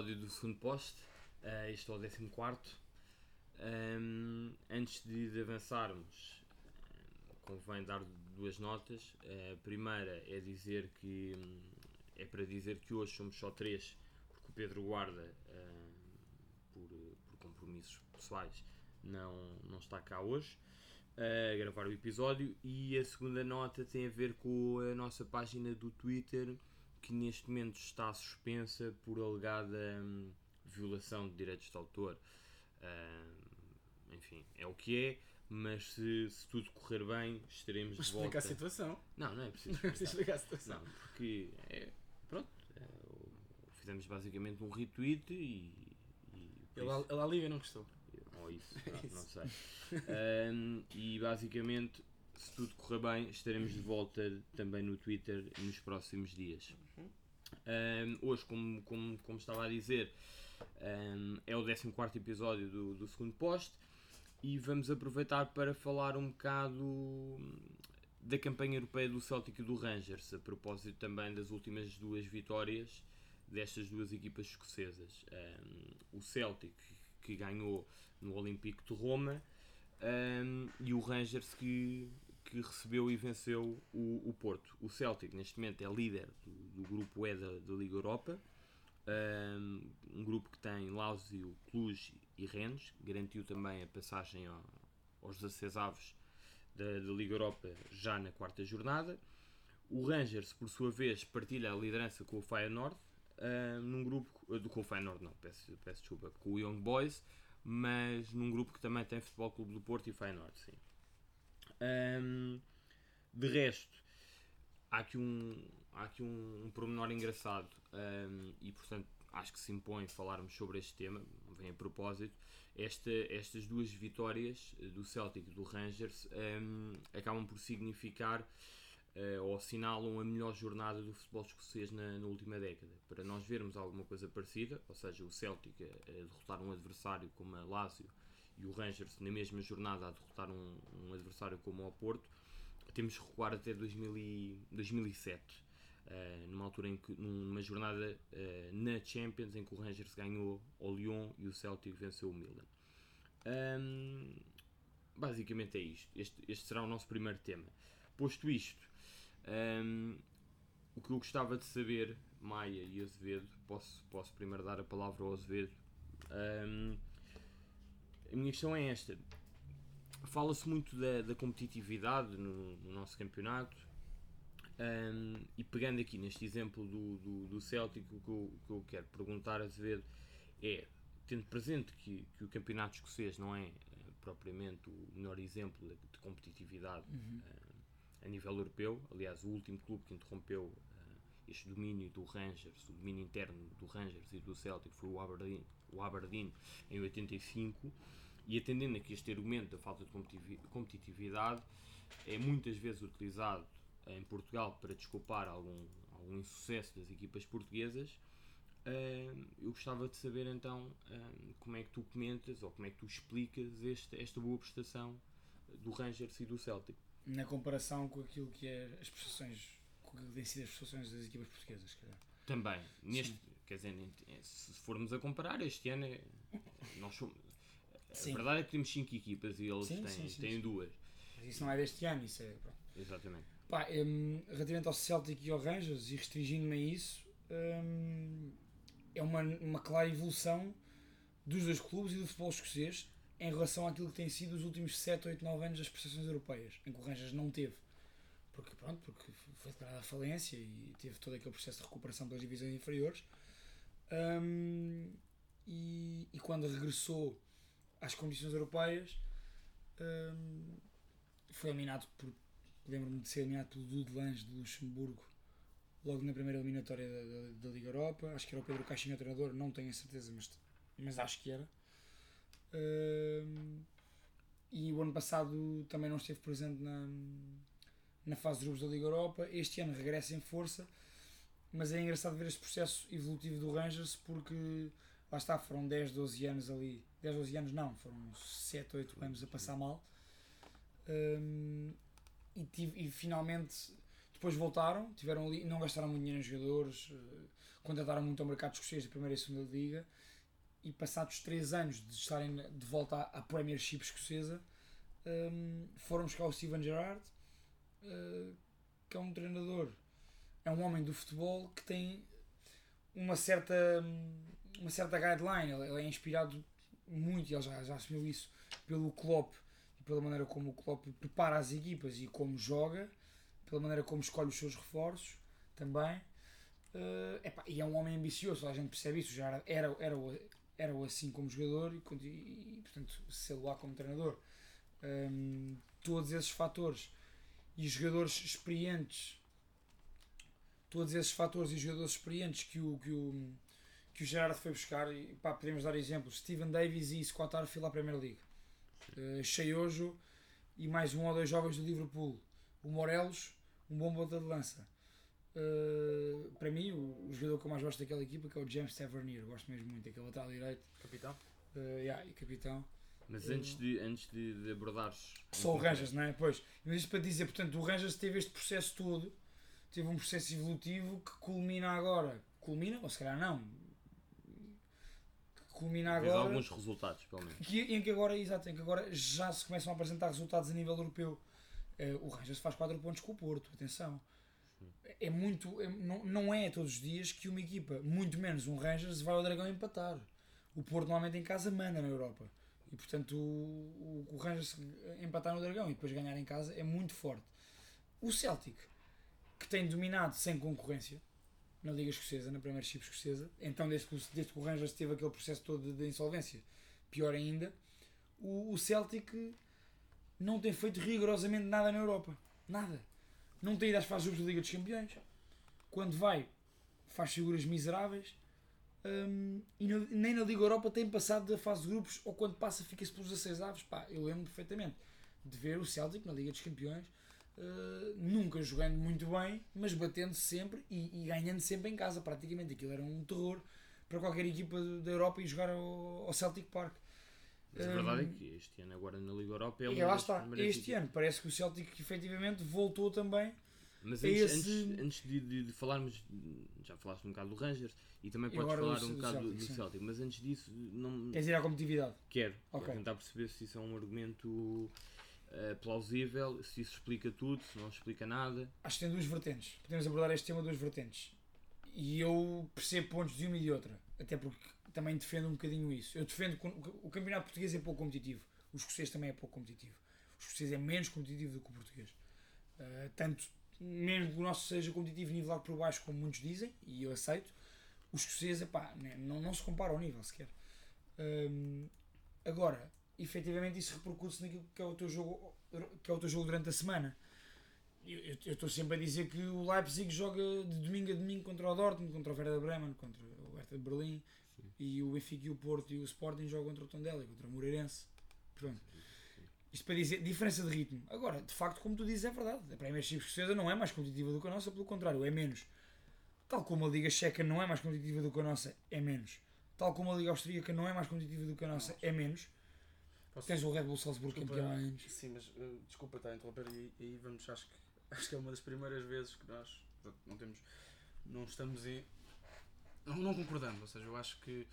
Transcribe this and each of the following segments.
episódio do segundo post. Uh, este é o 14. Um, antes de, de avançarmos, convém dar duas notas. A primeira é dizer que é para dizer que hoje somos só três, porque o Pedro Guarda, uh, por, por, compromissos pessoais, não, não está cá hoje a gravar o episódio. E a segunda nota tem a ver com a nossa página do Twitter que neste momento está suspensa por alegada hum, violação de direitos de autor. Uh, enfim, é o que é, mas se, se tudo correr bem, estaremos mas de volta. a situação. Não, não é preciso explicar. explicar a situação. Não, porque é, pronto, é, fizemos basicamente um retweet e. e ele, isso, ele Liga não gostou. Ou isso, não, isso. não sei. um, e basicamente se tudo correr bem, estaremos de volta também no Twitter nos próximos dias. Um, hoje, como, como, como estava a dizer, um, é o 14 episódio do, do segundo post e vamos aproveitar para falar um bocado da campanha europeia do Celtic e do Rangers, a propósito também das últimas duas vitórias destas duas equipas escocesas. Um, o Celtic, que ganhou no Olímpico de Roma, um, e o Rangers, que que recebeu e venceu o, o Porto. O Celtic, neste momento, é líder do, do grupo E da, da Liga Europa. Um, um, grupo que tem Lazio, Cluj e Rennes. Garantiu também a passagem ao, aos 16 avos da, da Liga Europa já na quarta jornada. O Rangers, por sua vez, partilha a liderança com o Feyenoord, uh, num grupo, uh, com o Feyenoord não, peço, peço desculpa, com o Young Boys, mas num grupo que também tem Futebol Clube do Porto e Feyenoord, sim. Um, de resto, há aqui um, há aqui um, um pormenor engraçado um, e, portanto, acho que se impõe falarmos sobre este tema, vem a propósito. Esta, estas duas vitórias do Celtic e do Rangers um, acabam por significar uh, ou assinalam a melhor jornada do futebol escocês na, na, última década. Para nós vermos alguma coisa parecida, ou seja, o Celtic a, a derrotar um adversário como a Lazio e o Rangers na mesma jornada a derrotar um, um adversário como o Porto, temos que recuar até 2000 e, 2007, uh, numa altura em que, numa jornada uh, na Champions em que o Rangers ganhou o Lyon e o Celtic venceu o Milan. Um, basicamente é isto. Este, este, será o nosso primeiro tema. Posto isto, um, o que eu gostava de saber, Maia e Azevedo, posso, posso primeiro dar a palavra ao Azevedo. Um, a minha questão é esta. Fala-se muito da, da competitividade no, no, nosso campeonato um, e pegando aqui neste exemplo do, do, do Celtic, o que eu, que eu quero perguntar a Azevedo é, tendo presente que, que o campeonato escocês não é uh, propriamente o melhor exemplo de, de competitividade uhum. uh, a nível europeu, aliás o último clube que interrompeu uh, este domínio do Rangers, o domínio interno do Rangers e do Celtic foi o Aberdeen, o Aberdeen em 85 e atendendo a que este argumento da falta de competitividade é muitas vezes utilizado em Portugal para desculpar algum, algum insucesso das equipas portuguesas, eu gostava de saber então como é que tu comentas ou como é que tu explicas este, esta boa prestação do Rangers e do Celtic. Na comparação com aquilo que é as prestações, com o que tem sido as prestações das equipas portuguesas, calhar. Também, neste, quer dizer, se formos a comparar, este ano é, nós somos, Sim. A verdade é que temos 5 equipas e eles sim, têm, sim, têm duas. Mas isso não é deste ano, isso é. Pronto. Exatamente. Pá, um, relativamente ao Celtic e ao Rangers, e restringindo-me a isso, um, é uma, uma clara evolução dos dois clubes e do futebol escocês em relação àquilo que tem sido os últimos 7, 8, 9 anos das prestações europeias, em que o Rangers não teve. Porque, pronto, porque foi declarada a falência e teve todo aquele processo de recuperação pelas divisões inferiores. Um, e, e quando regressou às competições europeias um, foi eliminado por lembro-me de ser eliminado pelo Dudelange de Luxemburgo logo na primeira eliminatória da, da, da, Liga Europa. Acho que era o Pedro Caixinha o treinador não tenho a certeza mas, mas acho que era. Um, e o ano passado também não esteve presente na, na fase de grupos da Liga Europa. Este ano regressa em força mas é engraçado ver este processo evolutivo do Rangers porque lá está, foram 10, 12 anos ali, 10, 12 anos não, foram 7, 8 anos a passar mal. Um, e, tive, e finalmente, depois voltaram, tiveram ali, não gastaram muito dinheiro em jogadores, uh, contrataram muito ao mercado escocês da primeira e segunda liga e passados 3 anos de estarem de volta à, Premiership escocesa um, foram buscar o Steven Gerrard uh, que é um treinador é um homem do futebol que tem uma certa uma certa guideline, ele é inspirado muito, e ele já, já assumiu isso pelo Klopp e pela maneira como o Klopp prepara as equipas e como joga pela maneira como escolhe os seus reforços também. Uh, epá, e é um homem ambicioso, a gente percebe isso já era, era, era, era assim como jogador e, e, e portanto lá como treinador. Um, todos esses fatores e jogadores experientes todos esses fatores e jogadores experientes que o, que o, que o Gerard foi buscar, e, pá, podemos dar exemplos, Steven Davis e Scott Arfield à Primeira Liga, uh, Cheiojo e mais um ou dois jovens do Liverpool, o Morelos, um bom bota de lança. Uh, para mim, o, o, jogador que eu mais gosto daquela equipa que é o James Tavernier, gosto mesmo muito daquele lateral direito. Capitão? Uh, yeah, e capitão. Mas antes de, antes de, de abordares. Só o Rangers, não é? Pois. Mas isto para dizer, portanto, o Rangers teve este processo todo, teve um processo evolutivo que culmina agora. Culmina, ou se calhar não. Culmina agora. Teve alguns resultados, pelo menos. Que, em que agora, exato, em que agora já se começam a apresentar resultados a nível europeu. Uh, o Rangers faz 4 pontos com o Porto, atenção. É muito. É, não, não é todos os dias que uma equipa, muito menos um Rangers, vai ao Dragão empatar. O Porto normalmente em casa manda na Europa. E portanto o, o, o Rangers empatar no Dragão e depois ganhar em casa é muito forte. O Celtic, que tem dominado sem concorrência na Liga Escocesa, na Primeira Chip Escocesa, então desde que, desde que o Rangers teve aquele processo todo de insolvência, pior ainda, o, o Celtic não tem feito rigorosamente nada na Europa. Nada. Não tem ido às fases da Liga dos Campeões. Quando vai, faz figuras miseráveis. Um, e no, nem na Liga Europa tem passado da fase de grupos, ou quando passa, fica-se pelos 16 aves. Pá, eu lembro perfeitamente de ver o Celtic na Liga dos Campeões, uh, nunca jogando muito bem, mas batendo sempre e, e, ganhando sempre em casa. Praticamente aquilo era um terror para qualquer equipa da Europa e jogar ao, ao Celtic Park. Mas a verdade é que este ano, agora na Liga Europa, é uma lá está. Este ano parece que o Celtic efetivamente voltou também. Mas antes, esse... antes, antes de, de, de, falarmos, já falaste um bocado do Rangers e também podes falar um bocado do, do Celtic, mas antes disso, não. Queres ir à competitividade? Quero. Okay. Tentar perceber se isso é um argumento uh, plausível, se isso explica tudo, se não explica nada. Acho que tem duas vertentes. Podemos abordar este tema duas vertentes. E eu percebo pontos de uma e de outra. Até porque também defendo um bocadinho isso. Eu defendo que o campeonato português é pouco competitivo. O escocês também é pouco competitivo. O escocês é menos competitivo do que o português. Uh, tanto, mesmo que o nosso seja competitivo nivelado por baixo, como muitos dizem, e eu aceito, o escocês, epá, né, não, não se compara ao nível sequer. Agora, efetivamente, isso repercute-se naquilo que é o teu jogo, que é o teu jogo durante a semana. Eu estou sempre a dizer que o Leipzig joga de domingo a domingo contra o Dortmund, contra o Werder Bremen, contra o Hertha de Berlim, e o Benfica e o Porto e o Sporting jogam contra o Tondela, contra o Moreirense. Pronto. Isto para dizer diferença de ritmo. Agora, de facto, como tu dizes, é verdade. A Premiership escocesa não é mais competitiva do que a nossa, pelo contrário, é menos. Tal como a Liga Checa não é mais competitiva do que a nossa, é menos. Tal como a Liga Austríaca não é mais competitiva do que a nossa, é menos. Posso... Tens o Red Bull Salzburgo campeão há anos. Sim, mas uh, desculpa estar a interromper e aí vamos, acho que, acho que é uma das primeiras vezes que nós não temos, não estamos em, não, não concordamos, ou seja, eu acho que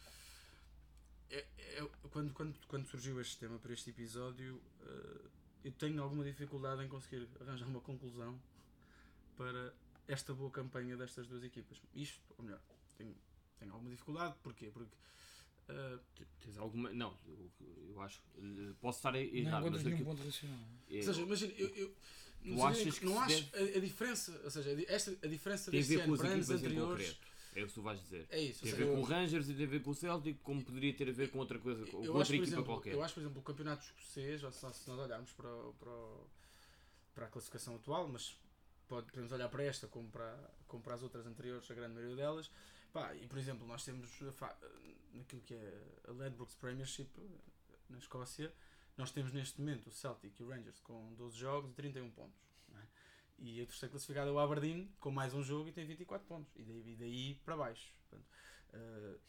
é, é, quando, quando, quando surgiu este tema para este episódio, uh, eu tenho alguma dificuldade em conseguir arranjar uma conclusão para esta boa campanha destas duas equipas. Isto, ou melhor, tenho, tenho alguma dificuldade, porquê? Porque. Uh, Tens alguma. Não, eu, eu acho. Posso estar errado. Não mas nenhum ponto racional. É, ou seja, imagina, eu, eu não, achas que não acho deve... a, a, diferença, ou seja, esta, a diferença tem deste ano para anos anteriores. É o que tu vais dizer. É isso. Tem a ver com o Rangers e tem a ver com o Celtic, como poderia ter a ver com outra coisa, com outra acho, equipa exemplo, qualquer. Eu acho, por exemplo, o campeonato escocês, ou se nós olharmos para, para, para a classificação atual, mas pode, podemos olhar para esta como para, como para as outras anteriores, a grande maioria delas. Pá, e por exemplo, nós temos naquilo que é a Ledbrokes Premiership na Escócia, nós temos neste momento o Celtic e o Rangers com 12 jogos e 31 pontos. E a terceira classificada é o Aberdeen, com mais um jogo e tem 24 pontos. E daí, daí para baixo. Portanto, uh,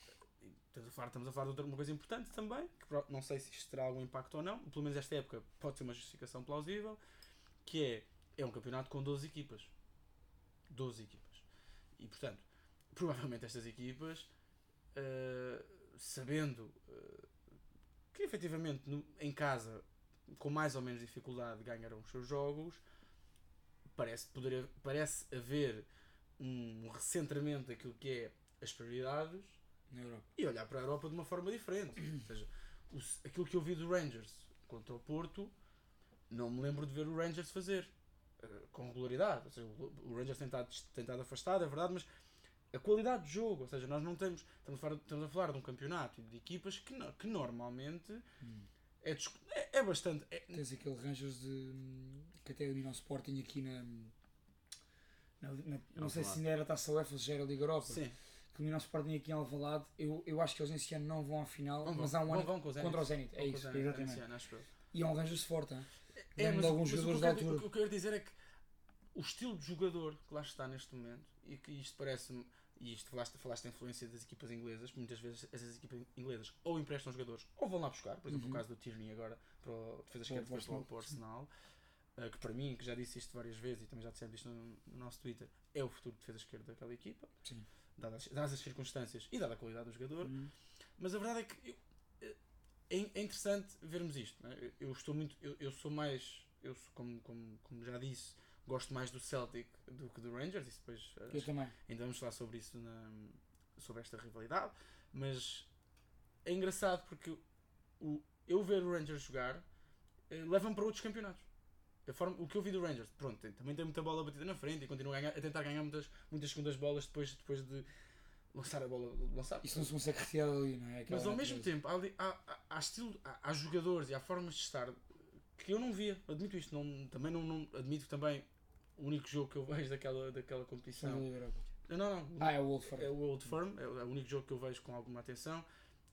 estamos, a falar, estamos a falar de outra uma coisa importante também, que não sei se isto terá algum impacto ou não, pelo menos esta época pode ser uma justificação plausível, que é, é um campeonato com 12 equipas. 12 equipas. E portanto, provavelmente estas equipas, uh, sabendo uh, que efetivamente no, em casa, com mais ou menos dificuldade, ganharão os seus jogos, parece, poder, parece haver um recentramento daquilo que é as prioridades e olhar para a Europa de uma forma diferente. Ou seja, o, aquilo que eu vi do Rangers contra o Porto, não me lembro de ver o Rangers fazer uh, com regularidade. Ou seja, o, Rangers tem estado, tem estado afastado, é verdade, mas a qualidade de jogo, ou seja, nós não temos. Estamos a falar, estamos a falar de um campeonato de equipas que, que normalmente hum. é, é, é, bastante. É... Tens aquele Rangers de, que até elimina o Sporting aqui na. na, na não sei se ainda era a taça UEFA se já era a Liga Europa. Sim que o Sporting aqui em Alvalade, eu, eu acho que eles esse ano não vão à final, vão, mas há um ano vão, vão contra o Zenit, é isso, Zenit, exatamente. Ano, e é um range-se forte, é, é, mas, alguns mas jogadores da altura. O que eu quero dizer é que o estilo de jogador que lá está neste momento, e que isto parece-me, e isto falaste, falaste da influência das equipas inglesas, muitas vezes essas equipas inglesas ou emprestam jogadores ou vão lá buscar, por exemplo, uhum. o caso do Tierney agora para o defesa esquerda foi para o Arsenal. Uh, que para mim, que já disse isto várias vezes e também já dissemos isto no, no nosso Twitter, é o futuro de defesa esquerda daquela equipa. Sim dadas, dadas as circunstâncias e dada a qualidade do jogador. Uhum. Mas a verdade é que eu, é, é interessante vermos isto. É? Eu estou muito. Eu, eu sou mais. Eu sou, como, como, como já disse, gosto mais do Celtic do que do Rangers. Isso depois eu também. ainda vamos falar sobre isso na, sobre esta rivalidade. Mas é engraçado porque o, eu ver o Rangers jogar eh, leva-me para outros campeonatos a forma, o que eu vi do Rangers, pronto, também tem muita bola batida na frente e continua a, ganhar, a tentar ganhar muitas, muitas segundas bolas depois, depois de lançar a bola. Lançar. Isso não se consegue retirar ali, não é? Aquela Mas ao mesmo tempo, há, há, há, estilo, há, há, jogadores e há formas de estar que eu não via, admito isto, não, também não, não admito também o único jogo que eu vejo daquela, daquela competição. Não, não, não. Ah, é o Old Firm. É o Old Firm, é o único jogo que eu vejo com alguma atenção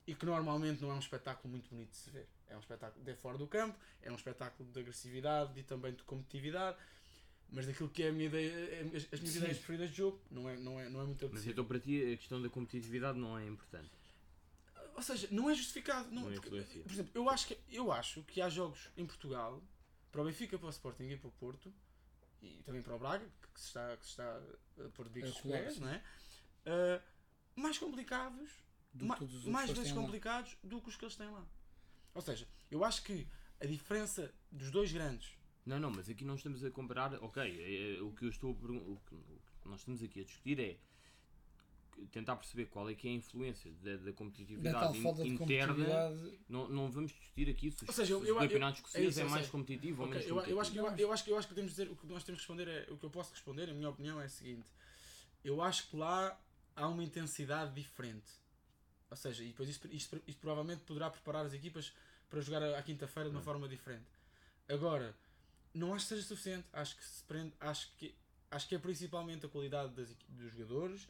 e que normalmente não é um espetáculo muito bonito de se ver. É um espetáculo de fora do campo, é um espetáculo de agressividade e também de competitividade, mas daquilo que é a minha ideia, é, as, as minhas Sim. ideias preferidas de jogo, não é, não é, não é muito Mas então para ti a questão da competitividade não é importante? Ou seja, não é justificado. Não, não porque, por exemplo, eu acho, que, eu acho que há jogos em Portugal, para o Benfica, para o Sporting e para o Porto, e também para o Braga, que se está, que se está a pôr de bicos é pés, não é? Uh, mais complicados ma mais vezes complicados lá. do que os que eles têm lá. Ou seja, eu acho que a diferença dos dois grandes. Não, não, mas aqui não estamos a comparar. Ok, é, é, o que eu estou a, o, que, o que nós estamos aqui a discutir é tentar perceber qual é que é a influência da, da competitividade in, interna. Não, não vamos discutir aqui se, seja, eu, eu, o campeonato escocês é, é, mais competitivo okay, ou menos eu, competitivo. Eu acho, que, eu, eu, acho que, eu acho que podemos dizer o que nós temos que responder é o que eu posso responder, a minha opinião é a seguinte. Eu acho que lá há uma intensidade diferente. Ou seja, e depois isto, isto, isto provavelmente poderá preparar as equipas para jogar à quinta-feira de uma forma diferente. Agora, não acho que seja suficiente. Acho que se prende, acho que acho que é principalmente a qualidade das, dos jogadores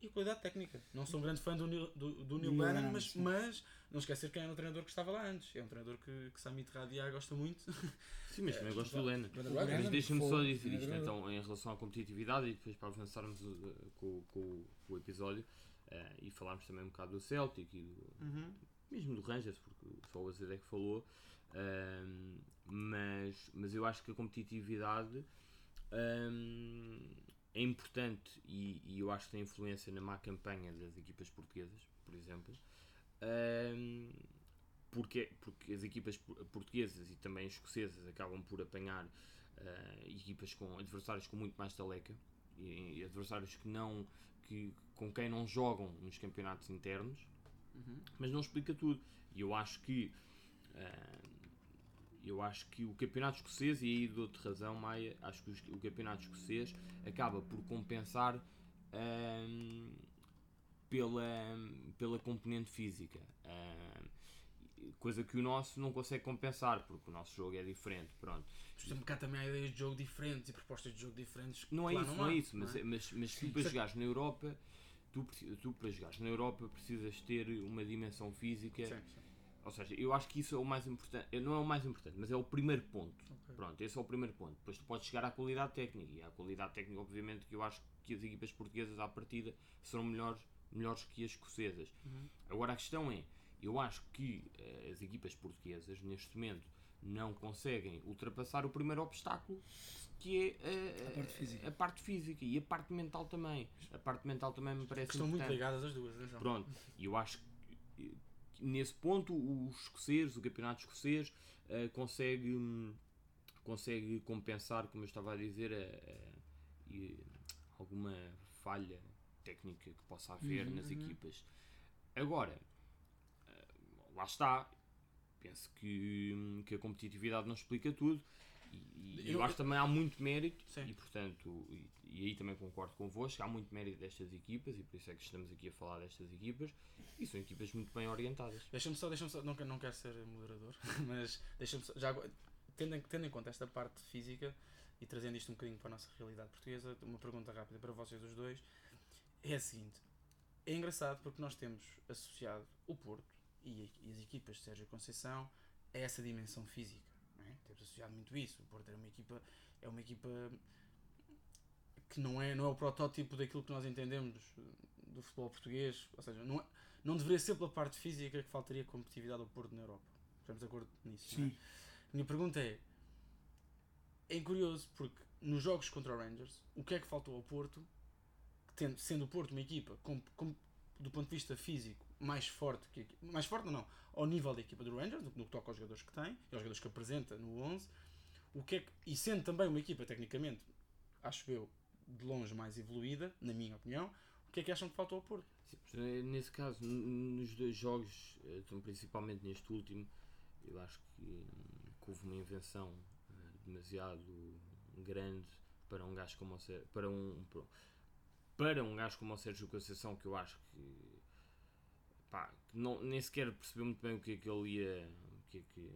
e a qualidade técnica. Não sou um grande fã do Neil, do, do Neil Bannon, mas, mas não esquecer quem era o treinador que estava lá antes. É um treinador que, que Sami Terradiar gosta muito. Sim, mas também gosto do Lennon. Mas deixa-me só dizer isto então, em relação à competitividade e depois para avançarmos uh, com, com, com o episódio. Uh, e falámos também um bocado do Celtic e do, uhum. mesmo do Rangers, porque só o Azed é que falou. Uh, mas, mas eu acho que a competitividade um, é importante e, e, eu acho que tem influência na má campanha das equipas portuguesas, por exemplo. Um, porque, porque as equipas portuguesas e também escocesas acabam por apanhar uh, equipas com adversários com muito mais taleca e, e adversários que não que, com quem não jogam nos campeonatos internos, uhum. mas não explica tudo. E eu acho que uh, eu acho que o campeonato escocês, e aí dou-te razão, Maia, acho que o campeonato escocês acaba por compensar uh, pela, pela componente física. Uh, coisa que o nosso não consegue compensar, porque o nosso jogo é diferente. Pronto. Por cá também há ideias de jogo diferentes e propostas de jogo diferentes. Não é isso, não, não, é isso, mas, é? mas, mas tu para jogares na Europa, tu, tu para jogares na Europa precisas ter uma dimensão física. Sim, sim. Ou seja, eu acho que isso é o mais importante, não é o mais importante, mas é o primeiro ponto. Okay. Pronto, esse é o primeiro ponto. Depois tu podes chegar à qualidade técnica, e à qualidade técnica, obviamente, que eu acho que as equipas portuguesas à partida serão melhores, melhores que as escocesas. Uhum. Agora a questão é, eu acho que uh, as equipas portuguesas, neste momento, não conseguem ultrapassar o primeiro obstáculo que é a, A parte física. a parte física e a parte mental também. A parte mental também me parece Que estão muito ligadas as duas, atenção. Pronto, e eu acho que nesse ponto os escoceses, o campeonato escocês, eh, consegue, hum, consegue compensar, como eu estava a dizer, a- a- e alguma falha técnica que possa haver Uhum, nas equipas. Agora, eh, lá está. Penso que, hum, que a competitividade não explica tudo. E, e eu, Eu- acho que também há muito mérito Sim. e portanto e, e aí também concordo convosco há muito mérito destas equipas e por isso é que estamos aqui a falar destas equipas e são equipas muito bem orientadas Deixa-me só, deixa-me só, não, não quero ser moderador, mas deixa-me só, já tendo tendo em conta esta parte física e trazendo isto um bocadinho para a nossa realidade portuguesa, uma pergunta rápida para vocês os dois é a seguinte: é engraçado porque nós temos associado o Porto e, e as equipas de Sérgio Conceição a essa dimensão física. É? Temos associado muito isso. O Porto é uma equipa, é uma equipa que não é, não é o protótipo daquilo que nós entendemos do futebol português, ou seja, não, é- não deveria ser pela parte física que faltaria competitividade ao Porto na Europa. Estamos de acordo nisso? é? Sim. Minha pergunta é: é curioso porque nos jogos contra o Rangers, o que é que faltou ao Porto, tendo, sendo o Porto uma equipa com, com- do ponto de vista físico mais forte que mais forte não, ao nível da equipa do Rangers, no, no que toca aos jogadores que tem e aos jogadores que apresenta no 11, o que é que, e sendo também uma equipa tecnicamente, acho eu, de longe mais evoluída, na minha opinião, o que é que acham que faltou ao Porto? Sim, eh, nesse caso nos dois jogos eh, então, principalmente neste último eu acho que, hum, que houve uma invenção eh, demasiado grande para um gajo como o Sérgio, para um para um gajo como o Sérgio Conceição que eu acho que pá, que não, nem sequer percebeu muito bem o que é que ele ia o que é que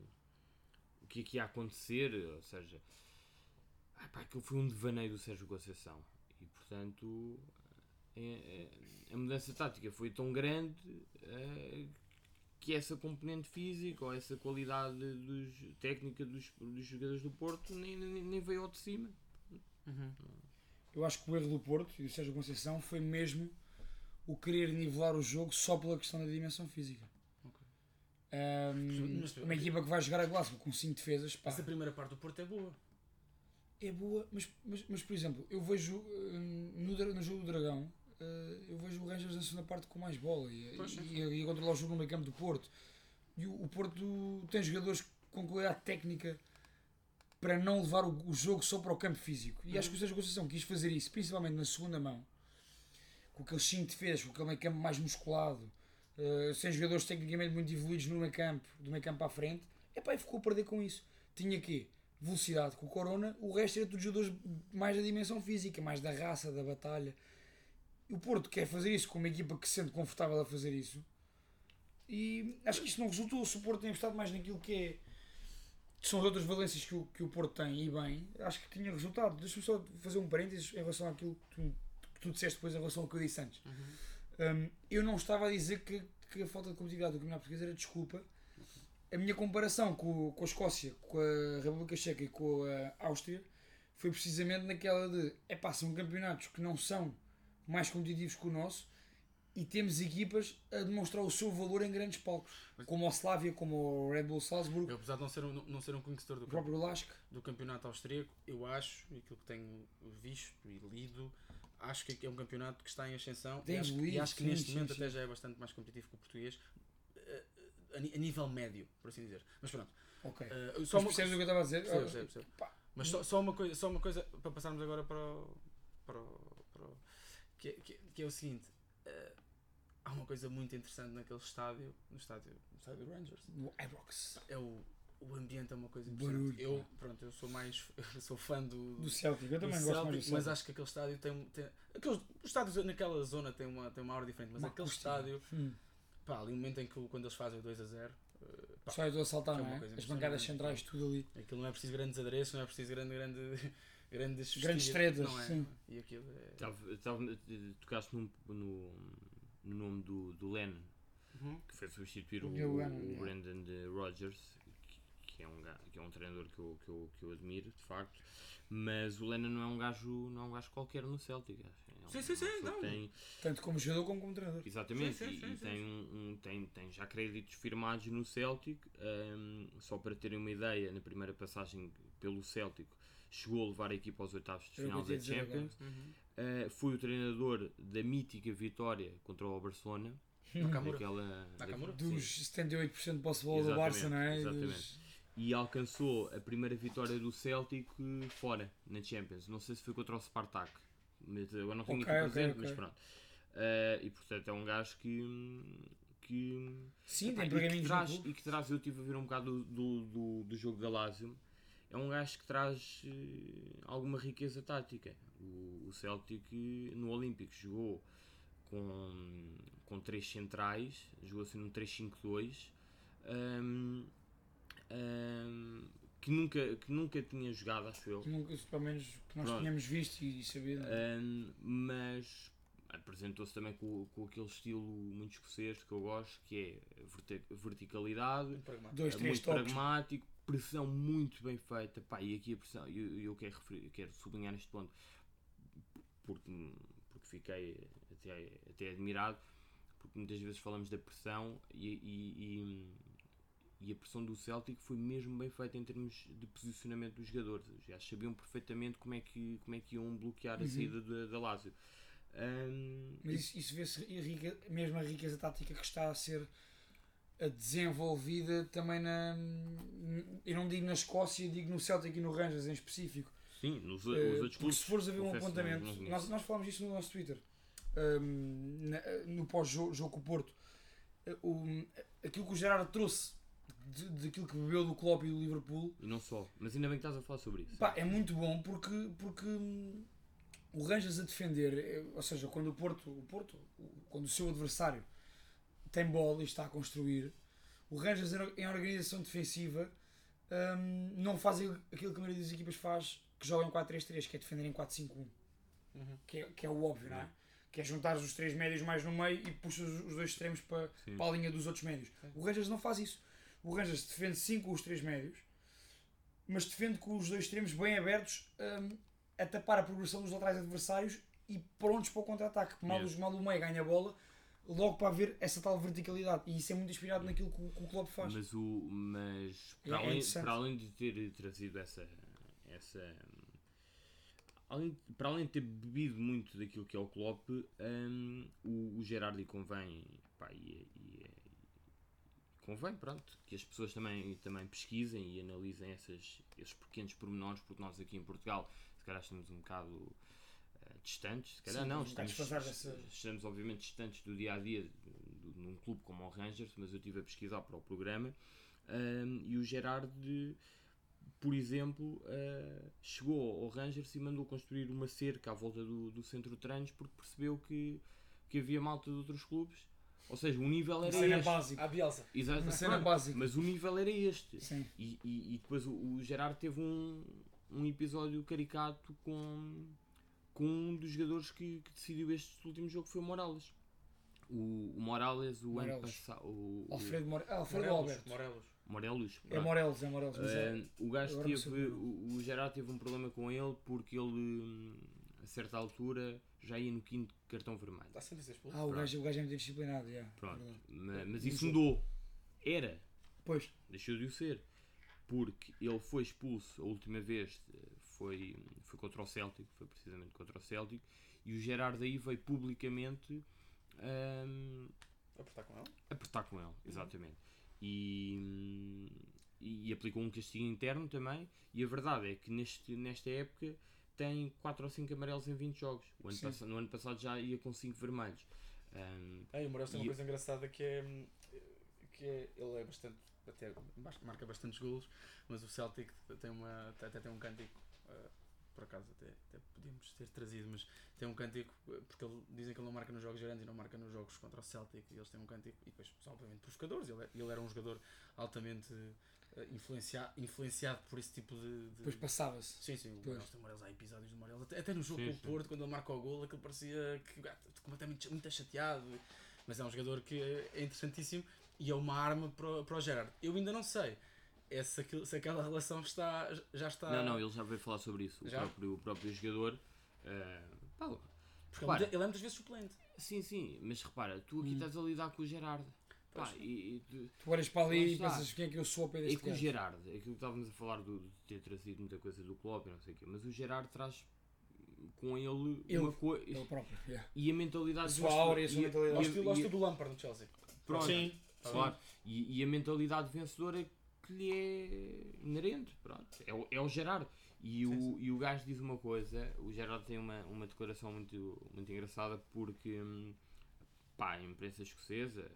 o que é que ia acontecer ou seja ah, pá, aquilo foi um devaneio do Sérgio Conceição e portanto é- é- a mudança tática foi tão grande eh, que essa componente física ou essa qualidade dos, técnica dos, dos jogadores do Porto nem, nem, nem veio ao de cima. Eu acho que o erro do Porto e do Sérgio Conceição foi mesmo o querer nivelar o jogo só pela questão da dimensão física. Ok. Ahm, Mas- uma equipa que vai jogar a Glasgow com 5 defesas, pá, Essa primeira parte do Porto é boa. É boa, mas, mas, mas por exemplo, eu vejo hum, no, no jogo do Dragão, eh, eu vejo o Rangers na segunda parte com mais bola e, e, e a controlar o jogo no meio campo do Porto. E o, o Porto tem jogadores com qualidade técnica para não levar o, o jogo só para o campo físico. E acho que o Sérgio Conceição quis fazer isso, principalmente na segunda mão, com aqueles 5 defesas, com aquele meio campo mais musculado, eh, sem jogadores tecnicamente muito evoluídos no meio campo, do meio campo para a frente. Epá, e ficou a perder com isso. Tinha quê? Velocidade com o Corona, o resto era todos jogadores mais da dimensão física, mais da raça, da batalha. O Porto quer fazer isso com uma equipa que se sente confortável a fazer isso. E acho que isto não resultou. Se o Porto tem apostado mais naquilo que é que são as outras valências que o, que o Porto tem e bem, acho que tinha resultado. Deixa-me só fazer um parênteses em relação àquilo que tu, que tu disseste depois em relação ao que eu disse antes. Um, eu não estava a dizer que, que a falta de competitividade do Campeonato Português era desculpa. A minha comparação com, com a Escócia, com a República Checa e com a Áustria foi precisamente naquela de epá, são campeonatos que não são mais competitivos que o nosso e temos equipas a demonstrar o seu valor em grandes palcos, como o Slavia, como o Red Bull Salzburg, Eu, apesar de não ser um, não ser um conhecedor do, próprio Lask. do campeonato austríaco, eu acho, e aquilo que tenho visto e lido, acho que é um campeonato que está em ascensão Tem e, acho, que- e acho que sim, neste sim, momento sim. até já é bastante mais competitivo que o português, a, a nível médio, por assim dizer. Mas pronto, Ok. Mas só uma percebes o que eu estava a dizer? Percebo, percebo, percebo. Mas só, só, uma coisa, só uma coisa para passarmos agora para o. Para o, para o- que, é- que, é- que é o seguinte: eh, há uma coisa muito interessante naquele estádio, no estádio, no estádio Rangers. No Ibrox. É o, o ambiente é uma coisa barulho, eu, pá. pronto, eu sou mais eu sou fã do, Do Celtic. Eu do também gosto mais do Celtic, Celtic. mas acho que aquele estádio tem, tem aqueles, os estádios naquela zona têm uma, tem uma aura diferente, mas Uma aquele acústica. estádio, Hum. Pá, ali no momento em que o- quando eles fazem o 2 a 0, eh, pá, Só eu a saltar, é não é? As bancadas centrais, tudo ali. Aquilo não é preciso grandes adereços, não é preciso grande, grande, grandes, Grandes tretas, não é? sim. E aquilo é. Tava, tava- tocaste num- no, no nome do, do Lennon, Uhum. que foi substituir o, O Lennon, o yeah. Brendan de Rodgers, que, que é um, que é um treinador que eu, que, eu, que eu admiro, de facto. Mas o Lennon não é um gajo, não é um gajo qualquer no Celtic. É um- Sim, sim, sim, não. Tem, Tanto como jogador como como treinador. exatamente, Sim, sim, e, sim, e sim, tem, sim. um, um- tem, tem já créditos firmados no Celtic. hum, só para terem uma ideia, na primeira passagem pelo Celtic, chegou a levar a equipa aos oitavos de final da. Champions. Uhum. Uh, foi o treinador da mítica vitória contra o Barcelona. Nakamura. Daquela, Nakamura? Dos sim. 78% de posse de bola do Barça, não é? Exatamente. dos- E alcançou a primeira vitória do Celtic fora, na Champions. Não sei se foi contra o Spartak. Mas eu não tenho Ok, aqui presente, ok. mas pronto. Uh, e portanto é um gajo que. que Sim, Epá, tem e, que traz, e que traz, eu estive a ver um bocado do, do, do, do jogo da Lazio, é um gajo que traz eh, alguma riqueza tática. O, o Celtic eh, no Olímpico jogou com, com três centrais, jogou assim num 3-5-2, hum, hum, que, nunca, que nunca tinha jogado, acho eu. Nunca, pelo menos que nós Pronto. tínhamos visto e sabido. Um, mas apresentou-se também com, com aquele estilo muito escocês que eu gosto, que é verti- verticalidade, pragmático. Dois, é três muito toques. pragmático, pressão muito bem feita. Pá, e aqui a pressão, eu, eu quero, referir, quero sublinhar neste ponto porque, porque fiquei até, até admirado, porque muitas vezes falamos da pressão e, e, e- e a pressão do Celtic foi mesmo bem feita em termos de posicionamento dos jogadores. Gajos sabiam perfeitamente como é que, como é que iam bloquear a Uhum. saída da, da Lazio. Um, Mas isso, isso vê-se mesmo a riqueza tática que está a ser desenvolvida também na. Eu não digo na Escócia, digo no Celtic e no Rangers em específico. sim, nos, Eh, os outros porque clubes. se fores a ver um não- apontamento, não nós, nós falámos disso no nosso Twitter, Ahm, na- no pós-jogo jogo com o Porto, Eh, o- aquilo que o Gerardo trouxe de- daquilo que bebeu do Klopp e do Liverpool E não só. Mas ainda bem que estás a falar sobre isso. Pá, é muito bom porque, porque hum, o Rangers a defender, eh, ou seja, quando o Porto, o Porto, quando o seu adversário tem bola e está a construir, o Rangers em or- em organização defensiva hum, não faz aquilo que a maioria das equipas faz, que jogam em 4-3-3, que é defender em 4-5-1, Uhum. que é, que é o óbvio, não é? Que é juntar os três médios mais no meio e puxas os dois extremos para, Sim. para a linha dos outros médios. O Rangers não faz isso. O Rangers defende 5 com os três médios, mas defende com os dois extremos bem abertos hum, a tapar a progressão dos laterais adversários e prontos para o contra-ataque. Mal, mal o meio ganha a bola, logo para haver essa tal verticalidade. E isso é muito inspirado naquilo que o, que o Klopp faz. Mas, o, mas É- para, é além, interessante. para além de ter trazido essa. essa além, para além de ter bebido muito daquilo que é o Klopp, hum, o, o Gerardi convém. Pá, e, e convém, pronto, que as pessoas também, também pesquisem e analisem essas, esses pequenos pormenores, porque nós aqui em Portugal, se calhar, estamos um bocado. eh, distantes, se calhar Sim, não, estamos, dessa- estamos obviamente distantes do dia a dia num clube como o Rangers, mas eu estive a pesquisar para o programa um, e o Gerard, por exemplo, uh, chegou ao Rangers e mandou construir uma cerca à volta do, do centro de treinos porque percebeu que, que havia malta de outros clubes. Ou seja, o nível era cena este. básica. A Bielsa. Exato, Uma cena pronto, básica. Mas o nível era este. Sim. E, e, e depois o, o Gerard teve um, um episódio caricato com, com um dos jogadores que, que decidiu este último jogo, que foi o Morales. O, o Morales, o ano passado. O, Alfredo, More... ah, Alfredo Morelos. Alberto. Morelos. Morelos. É. Morelos, é Morelos. Mas é, Uh, o gajo teve, o, o Gerard teve um problema com ele porque ele, hum, a certa altura, já ia no quinto cartão vermelho. Está sempre a ser expulso. ah, o gajo, o gajo é muito disciplinado. Yeah, Pronto. verdade. Ma- Mas, No isso mudou. Era. Pois, Deixou de o ser. Porque ele foi expulso a última vez eh, foi, foi contra o Celtic, foi precisamente contra o Celtic, e o Gerard aí veio publicamente hum, Apertar com ele. apertar com ele, exatamente. E, e aplicou um castigo interno também. E a verdade é que neste, nesta época tem 4 ou 5 amarelos em 20 jogos. O ano Sim. passa- no ano passado já ia com 5 vermelhos. Ah, e o Morelos tem uma coisa engraçada que é, que é. Ele é bastante. Até marca bastantes golos, mas o Celtic tem uma, até tem um cântico. ah, por acaso até, até podíamos ter trazido, mas tem um cântico, eh, porque ele, dizem que ele não marca nos jogos grandes e não marca nos jogos contra o Celtic, e eles têm um cântico, e depois são obviamente provocadores, ele, é- ele era um jogador altamente influencia, influenciado por esse tipo de. de- depois passava-se. Sim, sim, o Pois. Morelos há episódios do Morelos. Até, até no jogo Sim, com o sim. Porto, quando ele marca o gol, aquilo parecia que o gato completamente muito chateado. Mas é um jogador que é interessantíssimo e é uma arma para, o- para o Gerard. Eu ainda não sei é se, aquilo- se aquela relação está, já está. Não, não, ele já veio falar sobre isso. O Já? próprio, o próprio jogador. eh, pá, Porque repara, ele, é muitas vezes suplente. sim, sim, mas repara, tu aqui Hum. estás a lidar com o Gerardo. Pá, e, e tu- Tu olhas para ali e pensas quem é que eu sou a pé é deste que o gajo. Gerardo, é aquilo que estávamos a falar do, de ter trazido muita coisa do Klopp e não sei o quê, mas o Gerardo traz com ele, Ele. uma coisa. Ele próprio. yeah. E a mentalidade A sua aura e a sua e mentalidade. Ao estilo, ao estilo do Lampard no Chelsea. Pronto, Sim, claro. E, e a mentalidade vencedora que lhe é inerente. Pronto. É, o, é o Gerardo. E o, e o gajo diz uma coisa: o Gerardo tem uma, uma declaração muito, muito engraçada porque, hum, pá, a imprensa escocesa,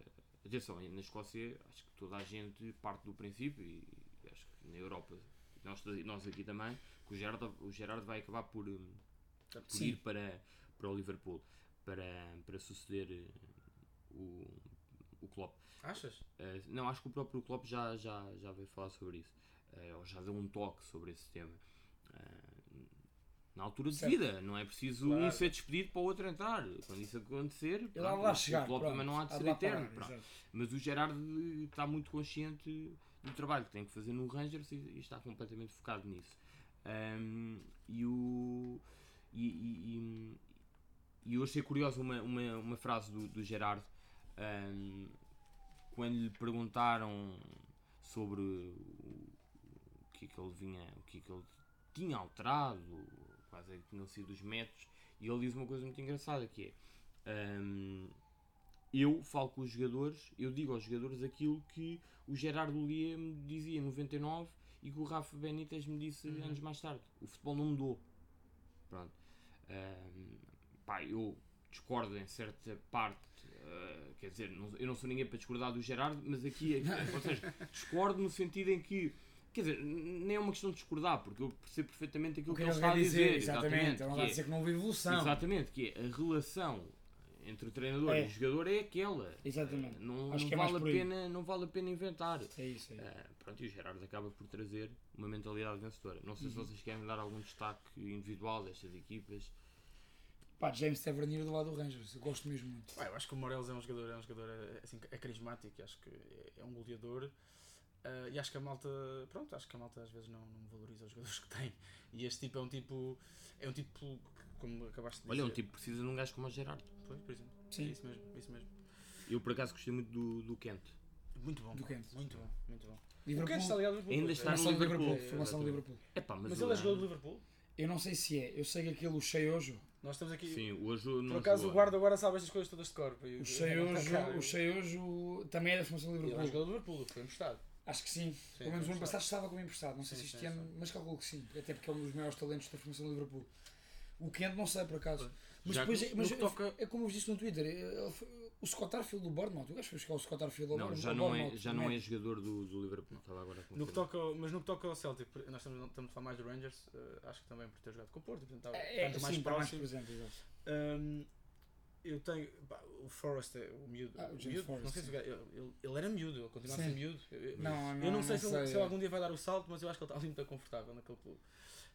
atenção, na Escócia, acho que toda a gente parte do princípio, e acho que na Europa, nós, nós aqui também, que o Gerardo, o Gerardo vai acabar por, hum, por ir para, para o Liverpool para, para suceder eh, o, o Klopp. Achas? Uh, não, acho que o próprio Klopp já, já, já veio falar sobre isso. Uh, ou já deu um toque sobre esse tema. Uh, na altura de Certo. vida, não é preciso Claro. um ser despedido para o outro entrar. Quando isso acontecer, pronto, lá o chegar. Klopp pronto. também não há de Há ser eterno. parar. Mas o Gerardo está muito consciente do trabalho que tem que fazer no Rangers e, está completamente focado nisso. Um, e o. E, e, e, e eu achei curioso uma, uma, uma frase do, do Gerardo um, quando lhe perguntaram sobre o, o que é que ele vinha, o que é que ele tinha alterado, quais é que tinham sido os métodos, e ele diz uma coisa muito engraçada que é um, eu falo com os jogadores, eu digo aos jogadores aquilo que o Gerardo Lia me dizia em 99 e que o Rafa Benítez me disse Uhum. anos mais tarde. O futebol não mudou. Pronto. Ahm, pá, eu discordo em certa parte, ah, quer dizer, não- eu não sou ninguém para discordar do Gerardo, mas aqui, aqui- ou seja, discordo no sentido em que, quer dizer, nem é uma questão de discordar, porque eu percebo perfeitamente aquilo O que, que ele está a dizer. dizer, exatamente. Ele não vai é- dizer que não houve evolução. Exatamente, que é a relação entre o treinador É. e o jogador é aquela. Exatamente. Eh, Não, Acho não que é vale a pena, não vale a pena inventar. É isso aí. Eh, pronto, e o Gerardo acaba por trazer uma mentalidade vencedora. Não sei se Uhum. vocês querem dar algum destaque individual destas equipas. Pá, James Tavernier do lado do Rangers. Eu gosto mesmo muito. Pá, eu acho que o Morelos é um jogador, é um jogador é, assim, é carismático, acho que é, é um goleador. Ah, e acho que a malta, pronto, acho que a malta às vezes não, não valoriza os jogadores que tem. E este tipo é um tipo, é um tipo, como acabaste de Olha, dizer. um tipo que precisa de um gajo como o Gerardo. Pois, por exemplo. Sim. É isso mesmo, é isso mesmo. Eu por acaso gostei muito do, do Kent. Muito bom. Do pá, Kent. Muito bom, muito bom. O Liverpool, Kent está ligado ao Liverpool. Ainda está é. no Liverpool. Liverpool. Formação Exatamente. Liverpool. Epá, mas, Mas o ele é jogador do Liverpool? Eu não sei se é. Eu sei que aquele Cheiojo. Nós estamos aqui. Sim, hoje não por acaso o guarda agora sabe estas coisas todas de cor. pá, e- O e- Cheiojo, o Cheiojo também é da formação de Ele é Liverpool. jogador do Liverpool, foi emprestado. Acho que sim. Pelo menos o ano passado estava como emprestado. Não sei Sim, se este sim, ano, sim. mas calculo que sim. Até porque é um dos maiores talentos da formação do Liverpool. O Kent não sei por acaso. Mas Já depois que- é, mas que toca- é como eu vos disse no Twitter. foi- O Scott Arfield do Bournemouth. O gajo foi buscar o Scott Arfield ao Não, Bournemouth. já não é, já não é jogador do, do Liverpool. Estava agora a No que toca, mas no que toca ao Celtic, nós estamos, estamos a falar mais do Rangers, eh, acho que também por ter jogado com o Porto, portanto, estava- É, estamos sim, mais está mais presente. exato. Eu tenho. pá, o Forrest, é o miúdo. Ah, o o James miúdo, Forrest, não sei se o gajo- ele, ele- era miúdo, ele continua a ser miúdo. Eu, eu- Não, eu não sei, se, ele, sei, se ele é. algum dia vai dar o salto, mas eu acho que ele está ali muito confortável naquele clube.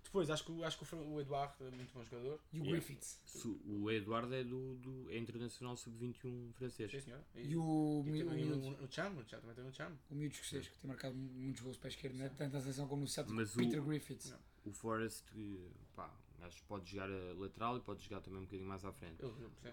Depois, acho que, o- acho que o o Eduardo é muito bom jogador. E o Yeah. Griffiths. O Eduardo é do, do é internacional sub-21 francês. Sim, senhor. E o, e o, tem- no Cham, no Cham, também tem no Cham. o miúdo escocês que tem marcado muitos gols para a esquerda, né? tanto na seleção como no Celtic. Mas o- Peter Griffiths. Não. O Forrest, que, pá, acho que pode jogar lateral e pode jogar também um bocadinho mais à frente.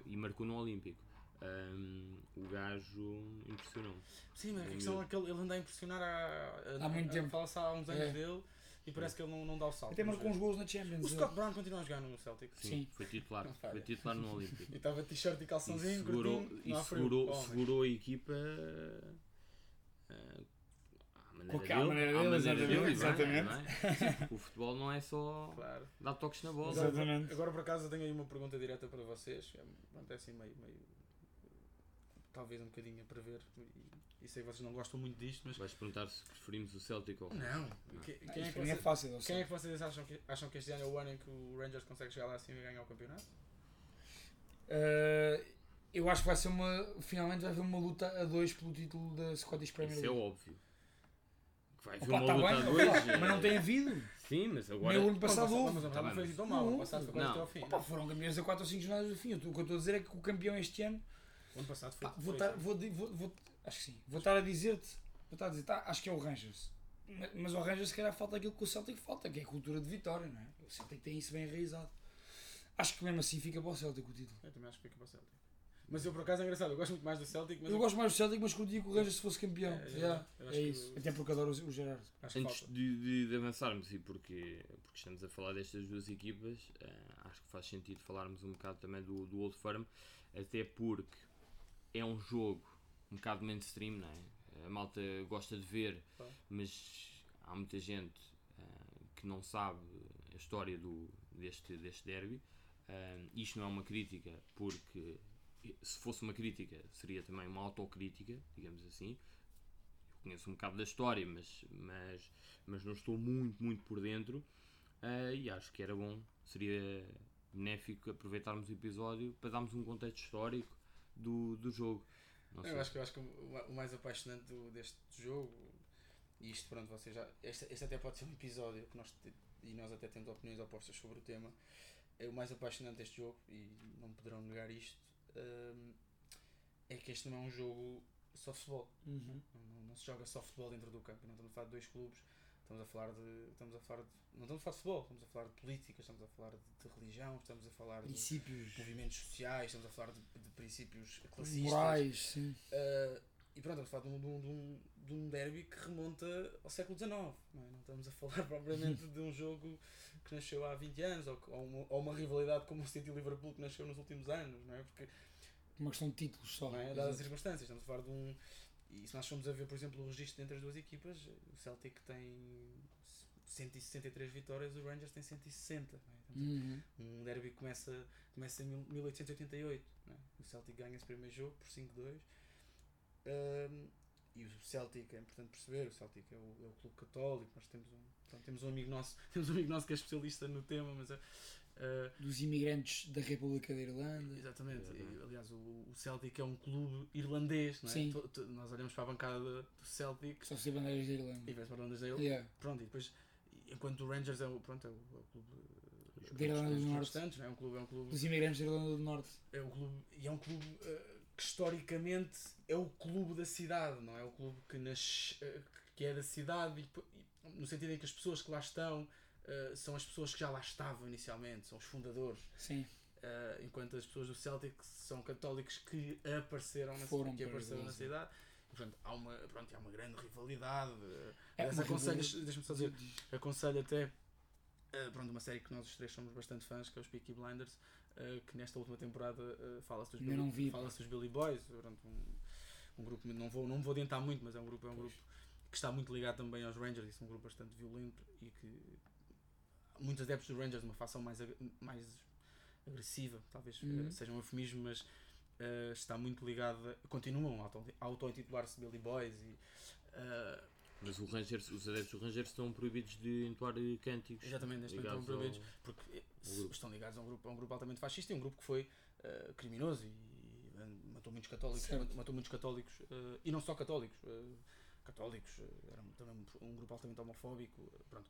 E marcou no Olímpico. Ahm, o gajo impressionou-me. Sim, mas a É questão é que ele, ele anda a impressionar há, Há muito tempo. Fala-se há uns anos É. dele e parece que ele não, não dá o salto. Até marcou uns gols na Champions. O ele. Scott Brown continua a jogar no Celtic. Sim, Sim. foi titular. Foi titular no Olímpico. E estava t-shirt e E calçãozinho, segurou, curtinho, e segurou, segurou a equipa à maneira Com dele. aquela maneira à dele, maneira dele, exatamente, não é? Não? O futebol não é só Claro. dar toques na bola. Exatamente. agora, por acaso eu tenho aí uma pergunta direta para vocês. É, é assim meio, meio. Talvez um bocadinho a prever. E, e sei que vocês não gostam muito disto, mas. Vais perguntar se preferimos o Celtic ou Não! Não. Que- Ah, Quem, é que é vocês, fácil. quem sei. é que vocês acham que, acham que este ano é o ano em que o Rangers consegue chegar lá acima e ganhar o campeonato? Uh, eu acho que vai ser uma. Finalmente vai haver uma luta a dois pelo título da Scottish Premier Isso é League. óbvio. Que vai haver Opa, uma tá luta bem, a dois. mas não tem havido. Sim, mas agora. Nem o ano passado houve. mas, mas Tá não bem, foi assim tão mal. O Não, ano passado foi quase não. até ao fim. Opa, foram campeões a 4 ou 5 jornadas do fim. O que eu estou a dizer é que o campeão este ano. O ano passado foi. pá, vou foi estar, vou, di- vou, vou- acho que sim. Vou estar a dizer-te. Vou estar a dizer, tá, acho que é o Rangers. mas, mas ao Rangers se calhar falta aquilo que o Celtic falta, que é a cultura de vitória, não é? O Celtic tem isso bem enraizado. Acho que mesmo assim fica para o Celtic o título. Eu também acho que fica para o Celtic. Mas eu por acaso é engraçado, eu gosto muito mais do Celtic, mas eu gosto mais do Celtic, mas curtia que o Rangers fosse campeão. É, é, Yeah, eu é, que isso. o- Até porque adoro o, Gerard. acho que Antes de, de- de avançarmos, e porque, porque estamos a falar destas duas equipas, eh, acho que faz sentido falarmos um bocado também do, do Old Firm, até porque é um jogo um bocado mainstream, não é? A malta gosta de ver, mas há muita gente eh, que não sabe a história do, deste, deste derby. Eh, isto não é uma crítica, porque se fosse uma crítica seria também uma autocrítica, digamos assim. Eu conheço um bocado da história, mas, mas, mas não estou muito, muito por dentro. eh, e acho que era bom, seria benéfico aproveitarmos o episódio para darmos um contexto histórico do, do jogo. Eu acho que, eu acho que o ma- o mais apaixonante do- deste jogo, e isto pronto, vocês já. Este, este até pode ser um episódio que nós te- e nós até temos opiniões opostas sobre o tema. É o mais apaixonante deste jogo, e não poderão negar isto, é que este não é um jogo softball. Uhum. Não, não- se joga softball dentro do campo. Não estamos a falar de dois clubes, estamos a falar de. Estamos a falar de não estamos a falar de futebol, estamos a falar de política, estamos a falar de, de religião, estamos a falar de Princípios movimentos sociais, estamos a falar de, de princípios classistas. morais, sim. Uh, e pronto, estamos a falar de um, de, um, de, um, de derby que remonta ao século XIX. É? Estamos a falar propriamente de um jogo que nasceu há 20 anos ou, ou, uma, ou uma rivalidade como o City e Liverpool que nasceu nos últimos anos, não é? Porque, Uma questão de títulos só. não é? Dadas as circunstâncias, estamos a falar de um. E se nós formos a ver, por exemplo, o registro entre as duas equipas, o Celtic tem 163 vitórias, o Rangers tem 160. Não é? Estamos a Uhum. um derby começa, começa em mil- 1888. Né? O Celtic ganha esse primeiro jogo por 5-2. Um, e o Celtic, é importante perceber, o Celtic é o, é o clube católico. Nós temos um, pronto, temos um amigo nosso, temos um amigo nosso que é especialista no tema, mas é, uh, Dos imigrantes da República da Irlanda. exatamente. E, aliás, o, o Celtic é um clube irlandês, não é? Sim. To- to- nós olhamos para a bancada do do Celtic só se bandeiras da e Irlanda. vemos para ondas dele. Yeah. Pronto, e depois, enquanto o Rangers é o, pronto, é o, é o clube uh, Da Irlanda do Norte. é? É um clube, é um clube Dos imigrantes da Irlanda do Norte. é um clube e é um clube eh, que historicamente é o clube da cidade, não é o clube que nasce, eh, que é da cidade e, no sentido em que as pessoas que lá estão eh, são as pessoas que já lá estavam inicialmente, são os fundadores, Sim. eh, enquanto as pessoas do Celtic são católicos que apareceram na Foram que apareceram na cidade. Portanto, há uma, pronto, há uma grande rivalidade. É aconselho, deixa-me só dizer, aconselho até pronto, uma série que nós os três somos bastante fãs, que é os Peaky Blinders, eh, que nesta última temporada eh, fala-se dos, Billy- fala-se dos Billy Boys, pronto, um, um grupo, não vou, não vou adiantar muito, mas é um grupo, é um grupo que está muito ligado também aos Rangers, e são um grupo bastante violento e que muitos adeptos dos Rangers, uma facção mais, ag- mais agressiva, talvez eh, Uhum. seja um eufemismo, mas eh, está muito ligada, continuam a auto- a auto-intitular-se Billy Boys e eh, Mas o Rangers, os adeptos do Rangers estão proibidos de entoar cânticos. Exatamente, neste momento ligados estão proibidos. ao- porque estão ligados a um grupo, a um grupo altamente fascista e um grupo que foi eh, criminoso e eh, matou muitos católicos, Certo. matou, muitos católicos eh, e não só católicos, eh, católicos, era um- também um, um grupo altamente homofóbico, pronto.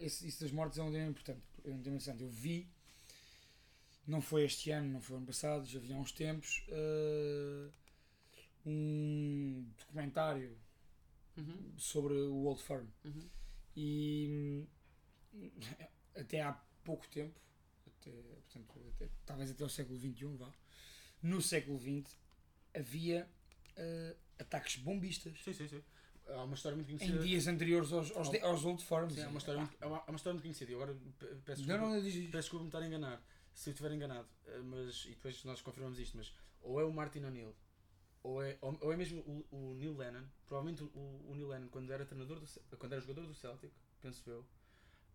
Esse, isso das mortes é um tema importante. É um tema interessante. Eu vi, não foi este ano, não foi ano passado, já vi há uns tempos, um documentário sobre o Old Firm. E hum, até há pouco tempo, até, portanto, até- talvez até ao século XXI, vá, no século XX havia eh, ataques bombistas Sim, sim, sim. Há uma história muito em conhecida. dias anteriores aos, aos, de- aos Old Firms. Sim, há uma história, muito, há uma, há uma história muito conhecida. E agora pe- peço desculpa, não, não peço desculpa me estar a enganar, se eu estiver enganado, eh, mas, e depois nós confirmamos isto, mas ou é o Martin O'Neill, ou é, ou, ou é mesmo o, o Neil Lennon, provavelmente o, o Neil Lennon, quando era treinador do, quando era jogador do Celtic, penso eu,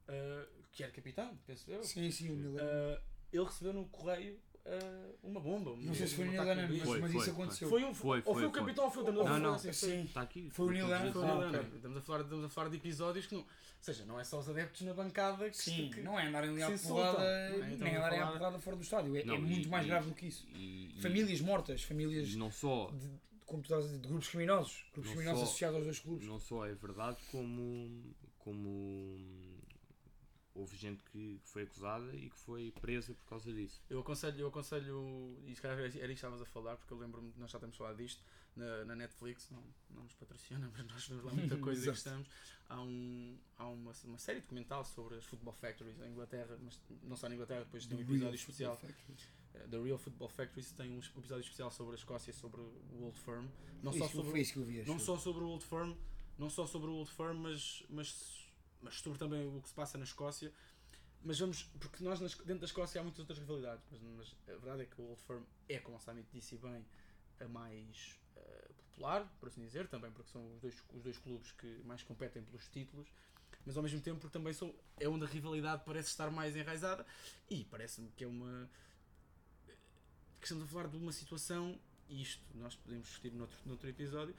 eh, que era capitão, penso eu, Sim, sim, o Neil eh, ele recebeu no correio eh, uma bomba. um- Não sei se foi o um Neil Lennon, mas. Foi, mas foi, isso foi. aconteceu. Foi um, Foi, ou foi foi, o foi. capitão ou foi o treinador, Não, foi não. assim, foi- Sim. Está aqui. Foi o Neil Lennon. Foi o Ah, Neil. Estamos a falar, estamos a falar de episódios que não. Ou seja, não é só os adeptos na bancada que, Sim, que- não é andarem ali à porrada, é? Nem andarem à porrada fora do estádio. É, Não, é muito e- mais e- grave do que isso. E, e- Famílias mortas, famílias, não só, de, como tu estás a dizer, de grupos criminosos. Grupos Não criminosos só- associados aos dois clubes. não só é verdade, como, como houve gente que, que foi acusada e que foi presa por causa disso. Eu aconselho, eu aconselho, e se calhar era isto que estávamos a falar, porque eu lembro-me, nós já temos falado disto, na, na Netflix, não, não nos patrocina, mas nós vemos lá muita coisa e Exato. gostamos. Há, um, há uma, uma série documental sobre as Football Factories em Inglaterra, mas não só na Inglaterra, depois tem um episódio especial. Eh, The Real Football Factories tem um episódio especial sobre a Escócia, sobre o Old Firm. Não só isso que eu- sobre que vi. não só sobre o Old Firm, não só sobre o Old Firm, mas, mas, mas sobre também o que se passa na Escócia. Mas vamos, porque nós dentro da Escócia há muitas outras rivalidades, mas, mas a verdade é que o Old Firm é, como o Samit disse bem, a mais eh, popular, por assim dizer, também porque são os dois, os dois clubes que mais competem pelos títulos, mas ao mesmo tempo porque também são, é onde a rivalidade parece estar mais enraizada e parece-me que é uma. que estamos a falar de uma situação, e isto nós podemos discutir noutro, noutro episódio,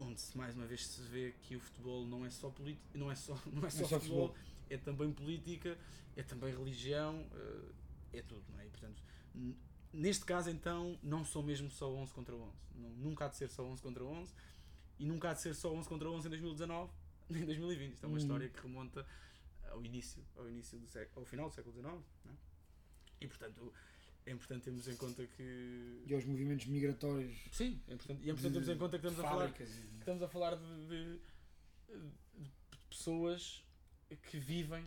onde se mais uma vez se vê que o futebol não é só política, não é só, não é só, só futebol, futebol. é também política, é também religião, eh, é tudo, não é? E, portanto, neste caso então não são mesmo só 11 contra 11, não, nunca há de ser só 11 contra 11 e nunca há de ser só 11 contra 11 em 2019 nem em 2020. Isto é uma Uhum. história que remonta ao início, ao início do século, ao final do século XIX, não é? E portanto é importante termos em conta que E aos movimentos migratórios. sim, é importante, e é importante termos em conta que estamos a falar e- estamos a falar de, de- de pessoas que vivem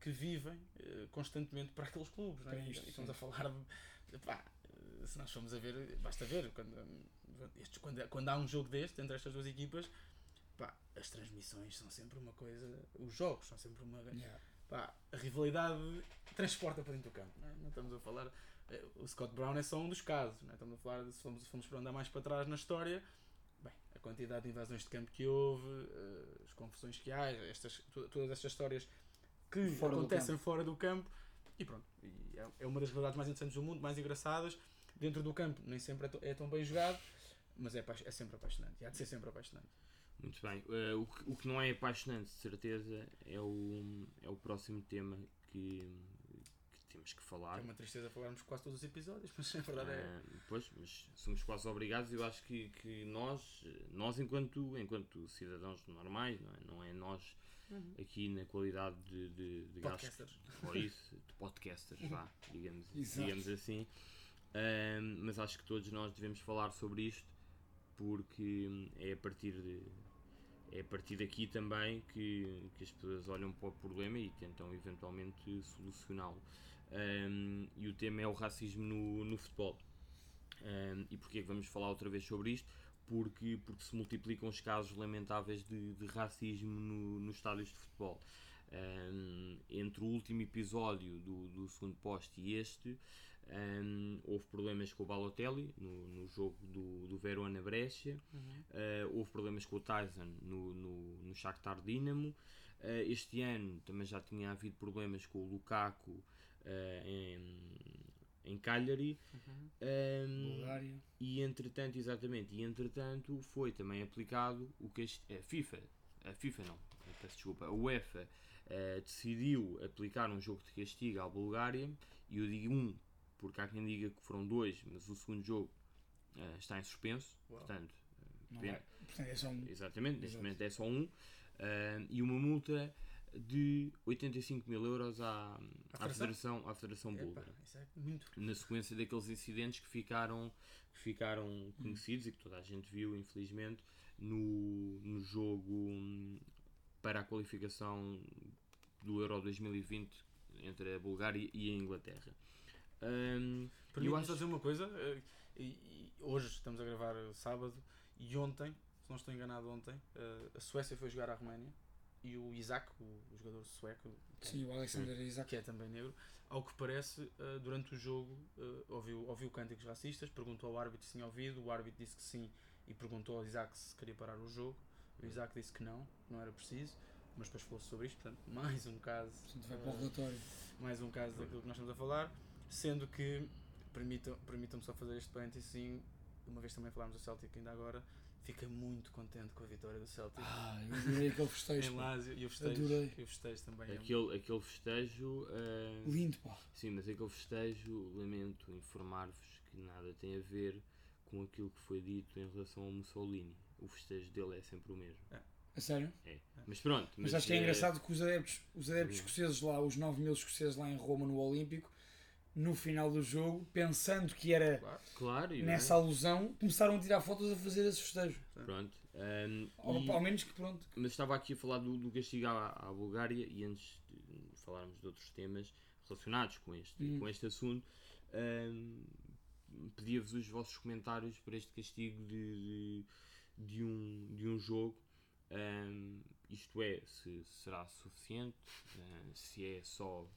que vivem eh, constantemente para aqueles clubes não é? Isto, E estamos sim. a falar de, pá, se nós formos a ver basta ver quando, estes- quando, quando há um jogo deste entre estas duas equipas pá, as transmissões são sempre uma coisa os jogos são sempre uma Yeah. pá, a rivalidade transporta para dentro do campo. Não, é? Não estamos a falar. O Scott Brown é só um dos casos. Não é? Estamos a falar, de, se formos, se formos para andar mais para trás na história, bem, a quantidade de invasões de campo que houve, eh, as confusões que há, estas, to- todas estas histórias que Fora do acontecem fora do campo. E pronto. E é, é uma das rivalidades mais interessantes do mundo, mais engraçadas. Dentro do campo nem sempre é, é tão bem jogado, mas é, é sempre apaixonante. E há de ser sempre apaixonante. Muito bem. Eh, o, que, o que não é apaixonante, de certeza, é o, é o próximo tema que temos que falar. É uma tristeza falarmos quase todos os episódios, mas a verdade é. Ah, pois, mas somos quase obrigados. Eu acho que, que nós, nós enquanto, enquanto cidadãos normais, não é, não é nós aqui na qualidade de, de, de gajos Podcasters. ou isso, de podcasters, vá, digamos, Exato. digamos assim. Ah, mas acho que todos nós devemos falar sobre isto porque é a partir de é a partir daqui também que, que as pessoas olham para o problema e tentam eventualmente solucioná-lo. Um, e o tema é o racismo no, no futebol. Um, e porquê que vamos falar outra vez sobre isto? Porque, porque se multiplicam os casos lamentáveis de, de racismo no, nos estádios de futebol. Um, entre o último episódio do, do segundo poste e este, um, houve problemas com o Balotelli no, no jogo do, do Verona Brescia. Uh, houve problemas com o Tyson no, no, no Shakhtar Dinamo. Uh, este ano também já tinha havido problemas com o Lukaku em, em Cagliari. Um, Bulgária. e entretanto, exatamente, e entretanto foi também aplicado o que a FIFA, a FIFA não, peço desculpa, a UEFA eh, decidiu aplicar um jogo de castigo à Bulgária e eu digo um, porque há quem diga que foram dois, mas o segundo jogo eh, está em suspenso, Uau. portanto, Não é. Portanto, é só um. exatamente, neste Exato. momento é só um, eh, e uma multa de 85 mil euros à, à, federação? Federação, à Federação Búlgara é muito. na sequência daqueles incidentes que ficaram, que ficaram conhecidos e que toda a gente viu, infelizmente, no, no jogo hum, para a qualificação do Euro 2020 entre a Bulgária e a Inglaterra. Hum, Permite-me acho- dizer uma coisa. eh, hoje estamos a gravar sábado e ontem, se não estou enganado, ontem, eh, a Suécia foi jogar à Roménia e o Isaac, o, jogador sueco, Sim, o Alexander Isaac. que é também negro, ao que parece, eh, durante o jogo eh, ouviu, ouviu cânticos racistas, perguntou ao árbitro se tinha ouvido, o árbitro disse que sim e perguntou ao Isaac se queria parar o jogo. O Isaac disse que não, não era preciso, mas depois falou sobre isto, portanto, mais um caso. Portanto, vai para o eh, relatório. mais um caso daquilo que nós estamos a falar, sendo que, permitam- permitam-me só fazer este parênteses, sim, uma vez também falámos do Celtic ainda agora, fiquei muito contente com a vitória do Celtic Ah, eu adorei aquele festejo. em. Lásio e o festejo, Adorei. e o festejo também é aquele, aquele festejo. eh, Lindo, pá. sim, mas aquele festejo, lamento informar-vos que nada tem a ver com aquilo que foi dito em relação ao Mussolini. O festejo dele é sempre o mesmo. A sério? É. Mas pronto. Mas, acho que é eh, engraçado que os adeptos, os adeptos escoceses lá, os 9 mil escoceses lá em Roma no Olímpico, no final do jogo, pensando que era Claro. Claro, e nessa alusão, começaram a tirar fotos a fazer esse festejo. Pronto. ehm, Ao, e- ao menos que pronto. mas estava aqui a falar do, do castigo à, à Bulgária e antes de falarmos de outros temas relacionados com este, Hum. com este assunto, ehm, pedia-vos os vossos comentários para este castigo de, de, de um, de um jogo. Ehm, isto é, se será suficiente, eh, se é só.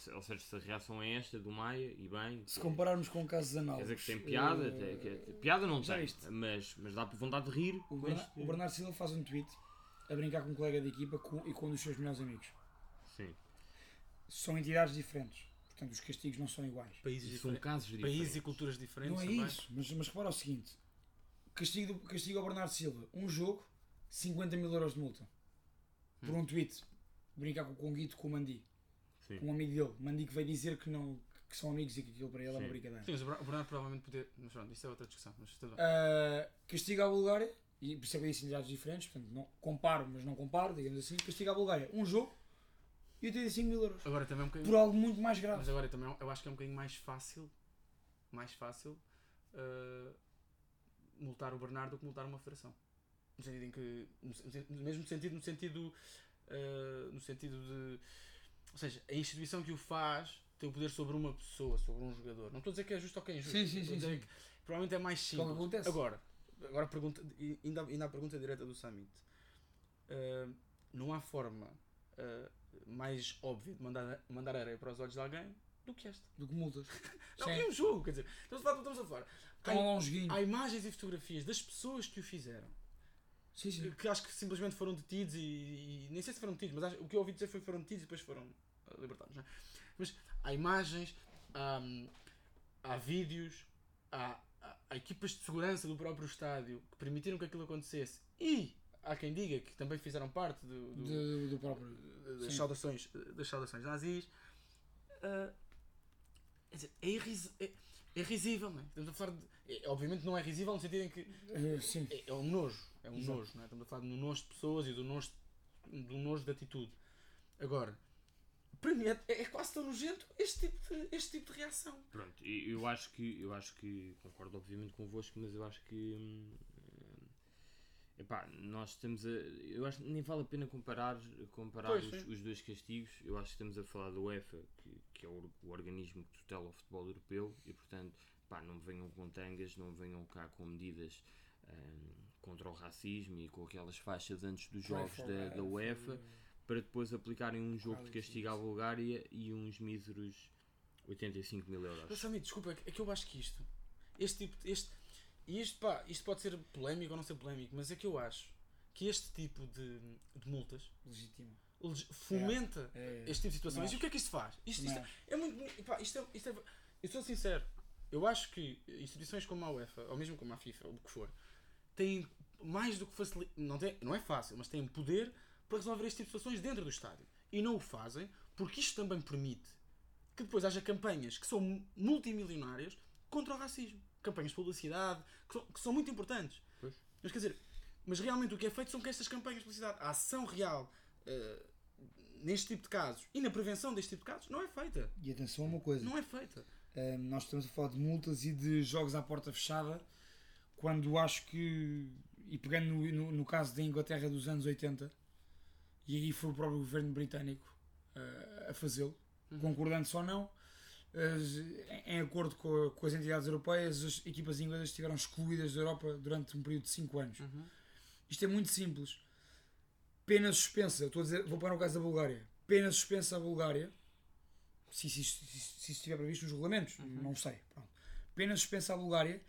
Se- ou seja, se a reação é esta do Maia, e bem. Se que- compararmos com casos Quer análogos. dizer que tem piada, eh, tem- que- piada não tem, viste? mas, mas dá por vontade de rir o, este. o Bernardo Silva faz um tweet a brincar com um colega de equipa com- e com um dos seus melhores amigos. Sim, São entidades diferentes. Portanto, os castigos não são iguais. Países e são casos diferentes. Países e culturas diferentes Não é também. isso, mas, mas repara o seguinte: castigo, do- castigo ao Bernardo Silva, um jogo, 50 mil euros de multa. Por um tweet. Brincar com o Conguito com o Mandi. Sim. Um amigo dele. Mandi que veio dizer que, não, que são amigos e que aquilo para ele é uma Sim. brincadeira. Sim, mas o Bernardo- provavelmente podia. Mas pronto, isso é outra discussão. Mas tudo bem. Uh, castigo à Bulgária, e é eu disse entidades diferentes, portanto, não, comparo, mas não comparo, digamos assim. Castigo à Bulgária, um jogo e 85 mil euros. Agora também é um bocadinho. Por algo muito mais grave. Mas agora também eu acho que é um bocadinho mais fácil. Mais fácil. uh, multar o Bernardo do que multar uma federação. No sentido em que. No, no mesmo sentido, no sentido. uh, no sentido de. Ou seja, a instituição que o faz tem o poder sobre uma pessoa, sobre um jogador. Não estou a dizer que é justo ou que é injusto. Sim, sim, sim, sim. provavelmente é mais simples. acontece. Agora, agora pergunta, ainda, ainda a pergunta direta do Summit. Uh, não há forma uh, mais óbvia de mandar, mandar areia para os olhos de alguém do que esta. Do que multas. Não, é um jogo, quer dizer, estamos a falar, estamos a falar. Há, há imagens e fotografias das pessoas que o fizeram, Sim, sim. que acho que simplesmente foram detidos e, e- nem sei se foram detidos, mas acho- o que eu ouvi dizer foi que foram detidos e depois foram ah, libertados. não é? Mas há imagens, há, hum, há vídeos, há, há- equipas de segurança do próprio estádio que permitiram que aquilo acontecesse e há quem diga que também fizeram parte do, do- Do, do próprio. das Sim. saudações, das saudações nazis. Ah, quer dizer, é, irris, é, é risível, não é? Estamos a falar de. é- obviamente não é risível no sentido em que Uh, sim. é, é um nojo. É um Exato. nojo, não é? Estamos a falar do nojo de pessoas e do nojo, do nojo de atitude. Agora, para mim é, é quase tão nojento este tipo de, este tipo de reação. Pronto, eu acho que eu acho que concordo obviamente convosco, mas eu acho que hum, epá, nós estamos a. Eu acho que nem vale a pena comparar, comparar Pois, os, os dois castigos. Eu acho que estamos a falar da UEFA, que, que é o, o organismo que tutela o futebol europeu, e portanto pá, não venham com tangas, não venham cá com medidas hum, contra o racismo e com aquelas faixas antes dos jogos da, da UEFA para depois aplicarem um jogo de castigo à Bulgária e uns míseros 85 mil euros. Mas, Samir, desculpa, é que eu acho que isto, este tipo, este, e isto, pá, isto pode ser polémico ou não ser polémico, mas é que eu acho que este tipo de, de multas Legítimo. leg- fomenta É, este tipo de situações. Não E o que é que isto faz? Isto, isto não. é muito. Pá, isto é, isto é, eu sou sincero. Eu acho que instituições como a UEFA, ou mesmo como a FIFA, ou o que for, têm mais do que facilitar. Não, tem, não é fácil, mas têm poder para resolver este tipo de situações dentro do estádio. E não o fazem porque isto também permite que depois haja campanhas que são multimilionárias contra o racismo. Campanhas de publicidade, que são, que são muito importantes. Pois. Mas quer dizer, mas realmente o que é feito são que estas campanhas de publicidade, a ação real eh, neste tipo de casos e na prevenção deste tipo de casos não é feita. E atenção a uma coisa. Não é feita. Um, nós estamos a falar de multas e de jogos à porta fechada, quando acho que, e pegando no, no, no caso da Inglaterra dos anos 80, e aí foi o próprio governo britânico uh, a fazê-lo, concordando ou não, em acordo com, a- com as entidades europeias, as equipas inglesas estiveram excluídas da Europa durante um período de 5 anos. Isto é muito simples. Pena suspensa, estou a dizer, vou para o caso da Bulgária. Pena suspensa à Bulgária, se, isso estiver previsto nos regulamentos, não sei. Pronto. Pena suspensa à Bulgária.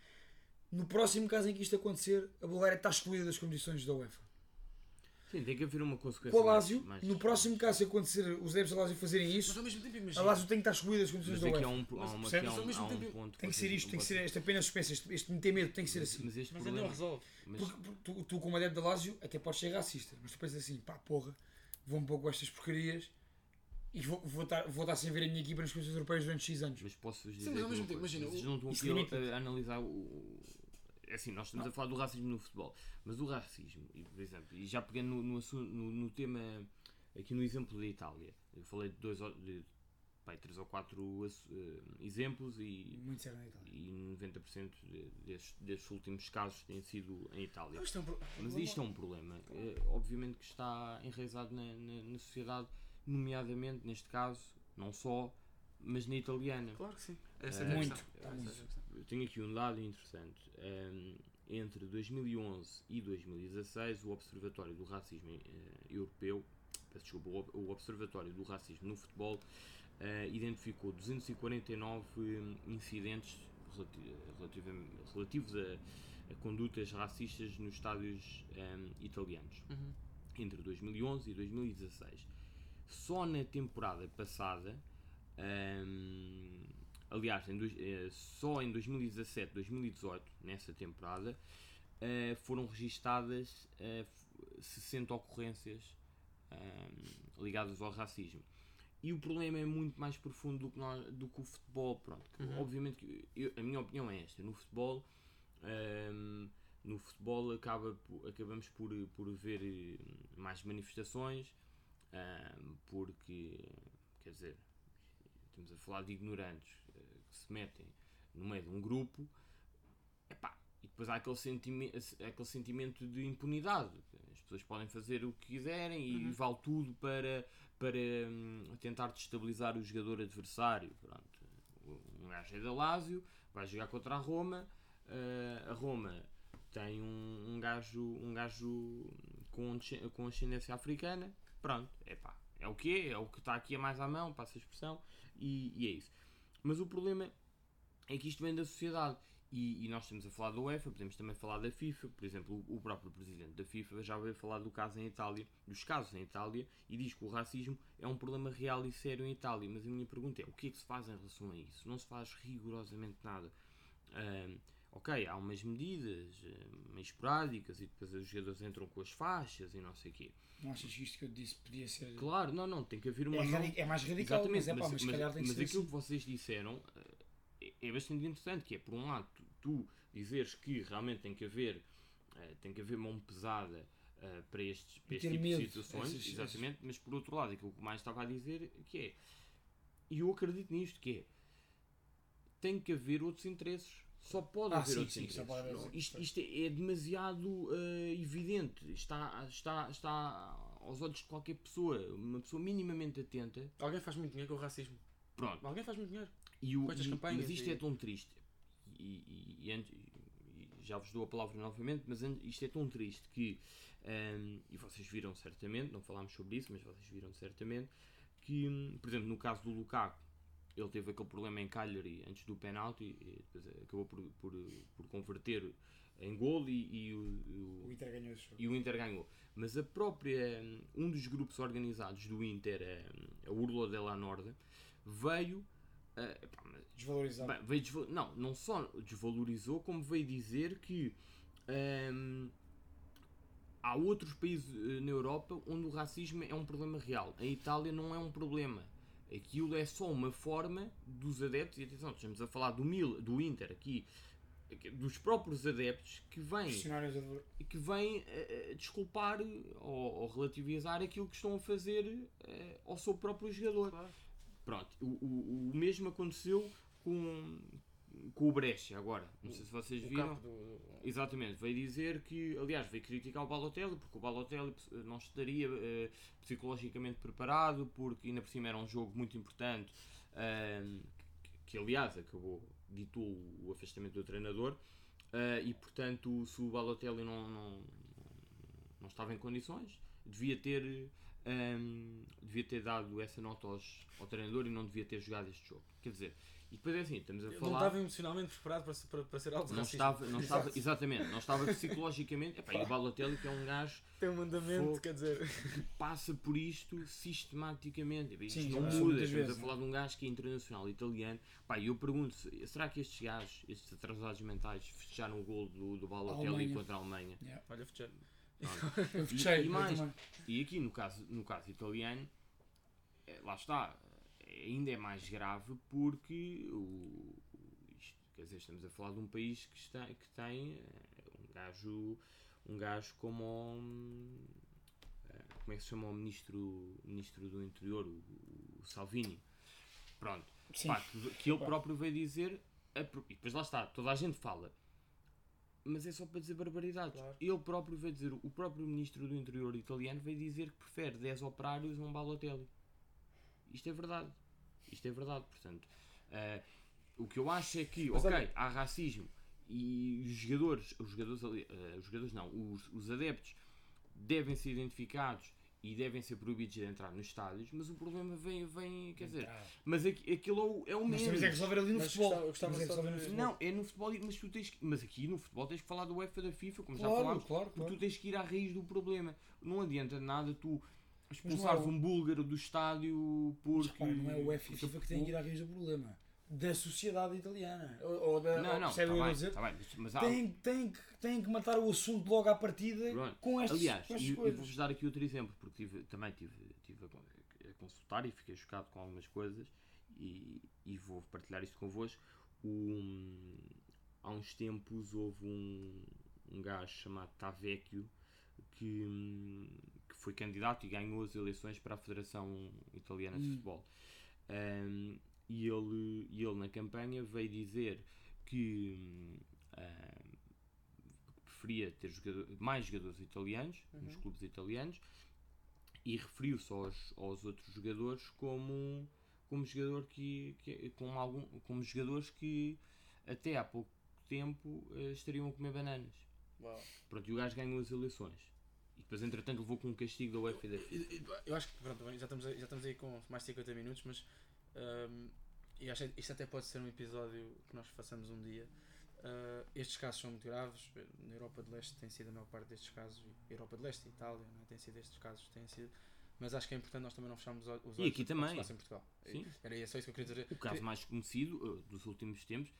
No próximo caso em que isto acontecer, a Bulgária está excluída das condições da UEFA. Sim, tem que haver uma consequência. Com o mais- Lásio, mais- no próximo caso, se acontecer os adeptos da Lásio fazerem Mas isso, ao mesmo tempo a imagina. Lásio tem que estar excluída das condições Mas da aqui há UEFA. um, há uma, Mas aqui há ao um, mesmo há um tempo ponto. Tem que ser isto, tem que ser esta pena suspensa, este, este meter medo tem que ser assim. Mas este Mas ainda problema. não resolve. Mas, Porque, porque tu, tu, como adepto da Lásio, até podes ser racista, mas tu pensas assim, pá, porra, vou um pouco estas porcarias e vou, vou, estar, vou estar sem ver a minha equipa nas competições europeias durante X anos. mas posso-vos Sim, dizer. mas ao mesmo tempo, imagina, Vocês não estão aqui a, a analisar o. é assim, nós estamos a falar do racismo no futebol, mas o racismo, e, por exemplo, e já pegando no, no, assunto- no, no tema, aqui no exemplo da Itália, eu falei de dois ou- de, pai, três ou quatro eh, exemplos e, Muito sério na Itália. e 90% de- destes, destes últimos casos têm sido em Itália. Isto é um pro- Mas isto é um problema, eh, obviamente que está enraizado na, na, na sociedade, nomeadamente, neste caso, não só, mas na italiana. Claro que sim. Essa É, é muito, questão. é muito. Eu tenho aqui um dado interessante. Um, entre 2011 e 2016, o Observatório do Racismo eh, Europeu, peço desculpa, o Ob- o Observatório do Racismo no Futebol, eh, identificou 249 hum, incidentes relati- relativamente- relativos a, a condutas racistas nos estádios hum, italianos Uhum. entre 2011 e 2016. Só na temporada passada, hum, aliás, em eh, só em 2017, 2018, nessa temporada, eh, foram registadas eh, f- 60 ocorrências hum, ligadas ao racismo. E o problema é muito mais profundo do que, nós, do que o futebol. Pronto, Uhum. Obviamente, que eu- a minha opinião é esta: no futebol, hum, no futebol acaba, acabamos por, por ver eh, mais manifestações, hum, porque, quer dizer, estamos a falar de ignorantes eh, se metem no meio de um grupo, epá, e depois há aquele, sentime aquele sentimento de impunidade. As pessoas podem fazer o que quiserem e Uhum. vale tudo para, para hum, tentar destabilizar o jogador adversário. Pronto. Um gajo é da Lazio, vai jogar contra a Roma, eh, a Roma tem um, um gajo, um gajo com, com ascendência africana, pronto, é pá, é o que é, é o que está aqui a mais à mão, passa a expressão, e, e é isso. Mas o problema é que isto vem da sociedade. E, e nós estamos a falar da UEFA, podemos também falar da FIFA, por exemplo, o, próprio presidente da FIFA já veio falar do caso em Itália, dos casos em Itália, e diz que o racismo é um problema real e sério em Itália. Mas a minha pergunta é: o que é que se faz em relação a isso? Não se faz rigorosamente nada. Ahm, ok, há umas medidas ah, meio esporádicas e depois os jogadores entram com as faixas e não sei o quê. Não achas que isto que eu disse podia ser. Claro, não, não, tem que haver uma. é, é mais radical, Exatamente, mas é pá, mas, que mas ser aquilo assim. que vocês disseram eh, é, é bastante interessante, que é por um lado tu, tu dizeres que realmente tem que haver eh, tem que haver mão pesada eh, para estes para este tipo medo, de situações, essas- exatamente, mas por outro lado aquilo que mais estava a dizer que é e eu acredito nisto, que é tem que haver outros interesses. Só pode Ah, haver sim, outros sim, interesses. Não, isto, isto é, é demasiado eh, evidente. Está, está, está aos olhos de qualquer pessoa. Uma pessoa minimamente atenta. Alguém faz muito dinheiro com o racismo. Pronto. Alguém faz muito dinheiro. E o, Com estas e- campanhas mas isto e- é tão triste. E, e- antes- já vos dou a palavra novamente, mas isto é tão triste que, hum, e vocês viram certamente, não falámos sobre isso, mas vocês viram certamente, que, hum, por exemplo, no caso do Lukaku, ele teve aquele problema em Cagliari antes do penalti, e acabou por, por, por converter em gol e, e o- o, O Inter ganhou e o Inter ganhou. Mas a própria, um dos grupos organizados do Inter, a, a Urlo della Nord, veio, eh, epá, mas- Desvalorizado. bem, veio desva- não, não só desvalorizou, como veio dizer que ehm, há outros países eh, na Europa onde o racismo é um problema real. A Itália não é um problema. Aquilo é só uma forma dos adeptos, e atenção, estamos a falar do, Mil, do Inter aqui, dos próprios adeptos que vêm que vêm eh, desculpar ou, ou relativizar aquilo que estão a fazer eh, ao seu próprio jogador. Claro. Pronto, o, o, o mesmo aconteceu com, com o Brescia agora. Não sei se vocês O viram. do- Exatamente, veio dizer que, aliás, veio criticar o Balotelli porque o Balotelli eh, não estaria eh, psicologicamente preparado, porque ainda por cima era um jogo muito importante, ahm, que, que, aliás acabou, ditou o afastamento do treinador, ah, e portanto, se o Balotelli não, não, não estava em condições, devia ter, ahm, devia ter dado essa nota aos, ao treinador e não devia ter jogado este jogo. Quer dizer, e depois é assim, estamos a não falar. estava emocionalmente preparado para, para, para ser algo de Não estava, não estava, exatamente, não estava psicologicamente. Epá, e o Balotelli, que é um gajo Tem um mandamento, quer dizer. que passa por isto sistematicamente. Epá, Isto Sim, não muda. Estamos a falar de um gajo que é internacional italiano. Pá, e eu pergunto: se- será que estes gajos, estes atrasados mentais, fecharam o gol do, do Balotelli Alemanha. contra a Alemanha? Yeah. Olha, fechado. Eu E- fechei. e mais. E aqui no caso, no caso italiano, eh, lá está, ainda é mais grave porque o, isto- Quer dizer, estamos a falar de um país que, está, que tem eh, um gajo, um gajo como o, eh, como é que se chama o ministro, ministro do interior, o, o Salvini. Pronto. Pá, que, que ele próprio veio dizer, e depois lá está, toda a gente fala, mas é só para dizer barbaridades. Claro. Ele próprio veio dizer, o próprio ministro do interior italiano veio dizer que prefere 10 operários a um Balotelli. Isto é verdade. Isto é verdade, portanto. eh, o que eu acho é que, Mas ok, olha- há racismo e os jogadores, os jogadores, eh, os jogadores não, os, os adeptos devem ser identificados e devem ser proibidos de entrar nos estádios, mas o problema vem, vem quer dizer, Ah, mas aqui- aquilo é o, é mesmo. temos é que resolver ali no Mas futebol. gostava- gostava Temos é no futebol. Não, é no futebol, mas tu tens que, mas aqui no futebol tens que falar do UEFA da FIFA, como já Claro, falámos, claro, porque claro. tu tens que ir à raiz do problema. Não adianta nada tu Mas expulsares é o- um búlgaro do estádio Mas porque. repara, não é o UEFA FIFA que tem que ir à raiz do problema. Da sociedade italiana. Ou, ou da. Não, não, tá eu bem, dizer? tá bem, mas- há- Tem, tem, que, tem que matar o assunto logo à partida Pronto. com estas, Aliás, com estas e coisas. vou-vos dar aqui outro exemplo, porque tive, também tive, tive a, con- a consultar e fiquei chocado com algumas coisas e, e vou partilhar isto convosco. Um, há uns tempos houve um, um gajo chamado Tavecchio que, que foi candidato e ganhou as eleições para a Federação Italiana de Hum. Futebol. Um, e, ele, e ele na campanha veio dizer que ah, preferia ter jogador- mais jogadores italianos nos clubes italianos e referiu-se aos, aos outros jogadores como, como jogador que, que como, algum, como jogadores que até há pouco tempo eh, estariam a comer bananas. Uau. Pronto, e o gajo ganhou as eleições. E depois, entretanto, levou com um castigo da UEFA e da FIFA. Eu acho que pronto, já estamos, aí, já estamos aí com mais de 50 minutos, mas hum, e acho que isto até pode ser um episódio que nós façamos um dia. Uh, estes casos são muito graves. Na Europa de Leste tem sido a maior parte destes casos, e Europa de Leste e Itália, não é? tem sido estes casos, tem sido. Mas acho que é importante nós também não fecharmos os olhos E aqui também. em Portugal. Sim. Era só isso que eu queria dizer. O caso mais conhecido eh, dos últimos tempos,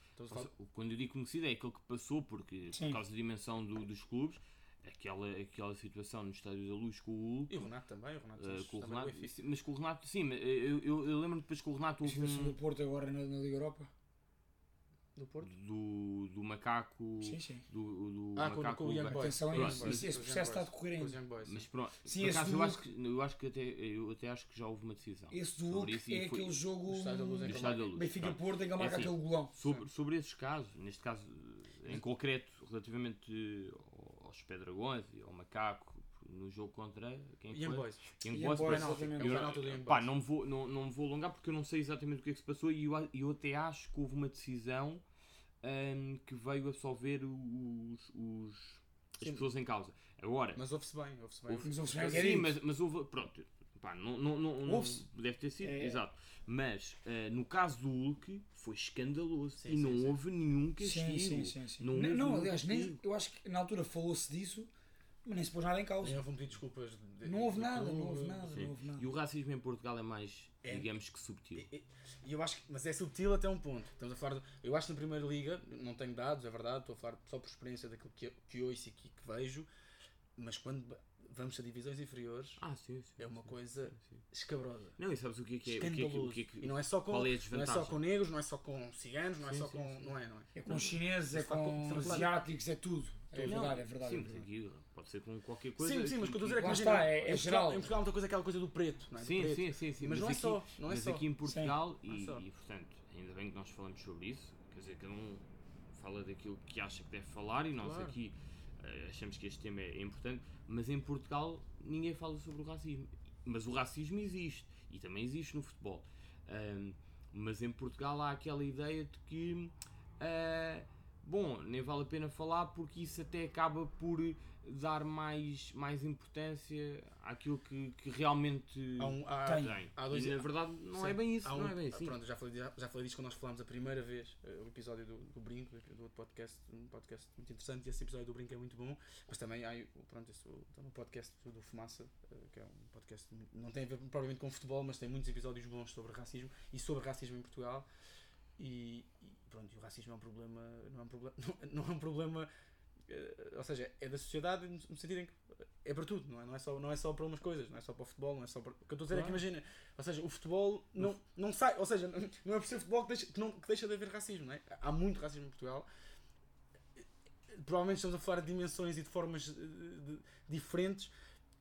quando eu digo conhecido, é aquele que passou porque, Sim. por causa da dimensão do- dos clubes, aquela, aquela situação no Estádio da Luz com o Hulk. E o Renato também, o Renato Santos com o também, Renato, sim, mas com o Renato, sim, eu, eu, eu lembro depois que o Renato houve situação do um, Porto agora na, na Liga Europa. do Porto. do, do macaco Sim, sim. do, do Ah, com, com macaco o Young. Boys. Atenção a Com o isso, Young Boys, esse- com processo está a decorrer com ainda. Mas pronto Sim, acaso do eu acho, que, eu acho que até eu até acho que já houve uma decisão Esse do Hulk isso e é foi- aquele jogo Do Estádio da Luz em do que Estádio da Luz. Benfica Pronto. Porto em que ele É marca assim, aquele golão. sobre, sobre esses casos, neste caso em concreto, relativamente aos Pedragões e ao Macaco, no jogo contra quem Young foi? Boys. Young Young Boys, exatamente. eu- Young pá, Boys. não, me vou, não, não vou alongar porque eu não sei exatamente o que é que se passou e eu, eu até acho que houve uma decisão hum, que veio absolver os, os, as Sim. pessoas em causa. Agora, Mas ouve-se bem, ouve-se bem. Houve- Mas ouve-se Eu- bem. É Sim, mas, mas houve. Pronto, pá, não, não, não, deve ter sido, É. exato. Mas eh, no caso do Hulk foi escandaloso Sim, e não sim, sim. houve nenhum castigo. Sim, sim, sim. sim. Não Não, aliás, nem, eu acho que na altura falou-se disso, mas nem se pôs nada em causa. Nem houve pedido de desculpas. de- Não houve do nada, não houve nada, Sim. não houve nada. E o racismo em Portugal é mais, É. digamos que subtil. E eu acho que, mas é subtil até um ponto. Estamos a falar de- eu acho que na Primeira Liga, não tenho dados, é verdade, estou a falar só por experiência daquilo que, que ouço e que, que vejo, mas quando vamos a divisões inferiores, Ah, sim, sim. é uma sim, coisa sim, sim. escabrosa. Não, e sabes o que é que é? O que é que, Escandaloso. o que, é que- e não é só com, é não é só com negros, não é só com ciganos, não é só sim, com. sim. Não é, não é? É com chineses, é com- com asiáticos, é tudo. É verdade, é verdade. Sim, é mas verdade. aqui pode ser com qualquer coisa. sim, sim, mas o que eu estou a dizer é que está, é- é em Portugal- geral. Em Portugal há muita coisa, aquela coisa do preto, não é? Sim, preto. sim, sim, sim. Mas não é aqui, só, não é mas só. aqui em Portugal, é e, e, portanto, ainda bem que nós falamos sobre isso, quer dizer, cada um fala daquilo que acha que deve falar e nós Claro. aqui achamos que este tema é importante, mas em Portugal ninguém fala sobre o racismo. Mas o racismo existe e também existe no futebol. Ahm, mas em Portugal há aquela ideia de que, ah, bom, nem vale a pena falar porque isso até acaba por dar mais, mais importância àquilo que, que realmente Há um- há- Tem. tem. há dois- e na verdade não Sim. é bem isso, Há não um- é bem assim. Pronto, já falei, já, já falei disto quando nós falámos a primeira vez, eh, o episódio do, do Brinco, do outro podcast, um podcast muito interessante, e esse episódio do Brinco é muito bom, mas também há o- pronto, esse, o, podcast do, Fumaça, eh, que é um podcast, não tem a ver propriamente com futebol, mas tem muitos episódios bons sobre racismo e sobre racismo em Portugal. E, e pronto, e o racismo é um problema, não é um problema, não, não é um problema ou seja, é da sociedade no sentido em que é para tudo, não é? Não é, só, não é só para umas coisas, não é só para o futebol, não é só para. O que eu estou a dizer é que Claro. imagina, ou seja, o futebol não, não sai, ou seja, não é por ser futebol que deixa, que, não, que deixa de haver racismo, não é? Há muito racismo em Portugal. Provavelmente estamos a falar de dimensões e de formas eh, de- diferentes,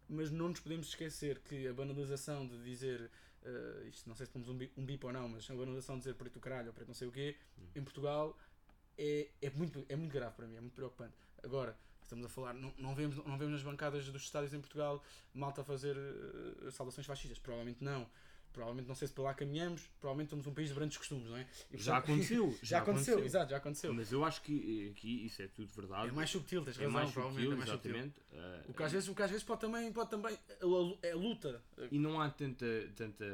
mas não nos podemos esquecer que a banalização de dizer eh, isto não sei se pomos um, bi- um bip ou não, mas a banalização de dizer preto caralho ou preto não sei o quê, em Portugal é, é, muito, é muito grave para mim, é muito preocupante. Agora, estamos a falar, não, não, vemos, não vemos nas bancadas dos estádios em Portugal malta a fazer eh, saudações fascistas, provavelmente não. Provavelmente não sei se para lá caminhamos, provavelmente somos um país de grandes costumes, não é? E, Já portanto, aconteceu. já, aconteceu, exato, já aconteceu. Mas eu acho que eh, aqui isso é tudo verdade. É mais subtil, tens É razão, mais provavelmente subtil, é mais subtil. exatamente. Eh, O que às vezes, o que às vezes pode também, pode também é luta. E não há tanta, tanta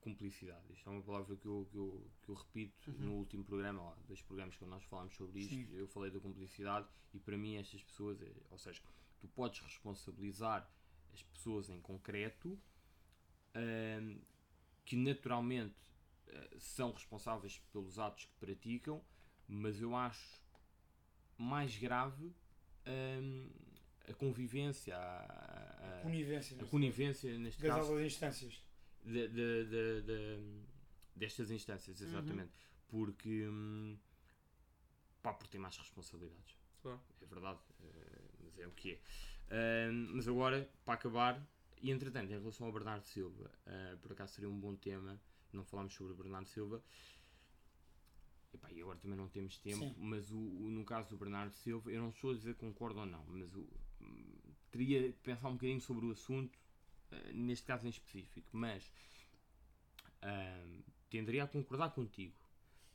cumplicidade. Isto é uma palavra que eu, que eu, que eu repito Uhum. no último programa, lá, dois programas que nós falámos sobre isto. Sim. Eu falei da cumplicidade e para mim estas pessoas, é- ou seja, tu podes responsabilizar as pessoas em concreto ahm, que naturalmente ah, são responsáveis pelos atos que praticam, mas eu acho mais grave ahm, a convivência, a, a- Conivência. a neste conivência neste caso, Das caso aulas instâncias. De- de- de- de- destas instâncias, exatamente. Porque, hum, pá, porque tem mais responsabilidades. Claro. É verdade, eh, mas é o que é. Hum, mas agora, para acabar, e entretanto, em relação ao Bernardo Silva, eh, por acaso seria um bom tema, não falámos sobre o Bernardo Silva. Epá, e agora também não temos tempo, Sim. mas o, o- no caso do Bernardo Silva, eu não estou a dizer concordo ou não, mas o, hum, teria que pensar um bocadinho sobre o assunto, neste caso em específico, mas hum, tenderia a concordar contigo.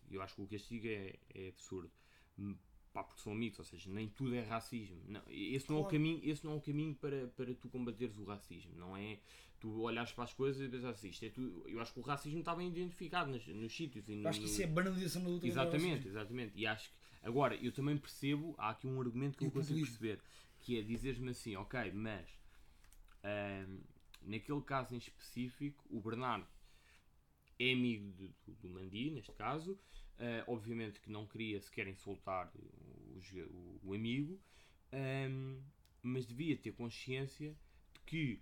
Eu acho que o castigo é, é absurdo. Hum, Pá, porque são amigos, ou seja, nem tudo é racismo. Não, esse, não é o Claro. caminho, esse não é o caminho para, para tu combateres o racismo. Não é tu olhares para as coisas e pensar assim, isto é tu, eu acho que o racismo está bem identificado nos, nos sítios. E Eu no, acho que isso é banalização da luta Exatamente, exatamente. E acho que. Agora, eu também percebo, há aqui um argumento que eu o consigo perceber, que é dizer-me assim, ok, mas ahm, naquele caso em específico, o Bernardo é amigo de- do, do Mandi, neste caso, ah, obviamente que não queria sequer insultar o, o- o amigo, ahm, mas devia ter consciência de que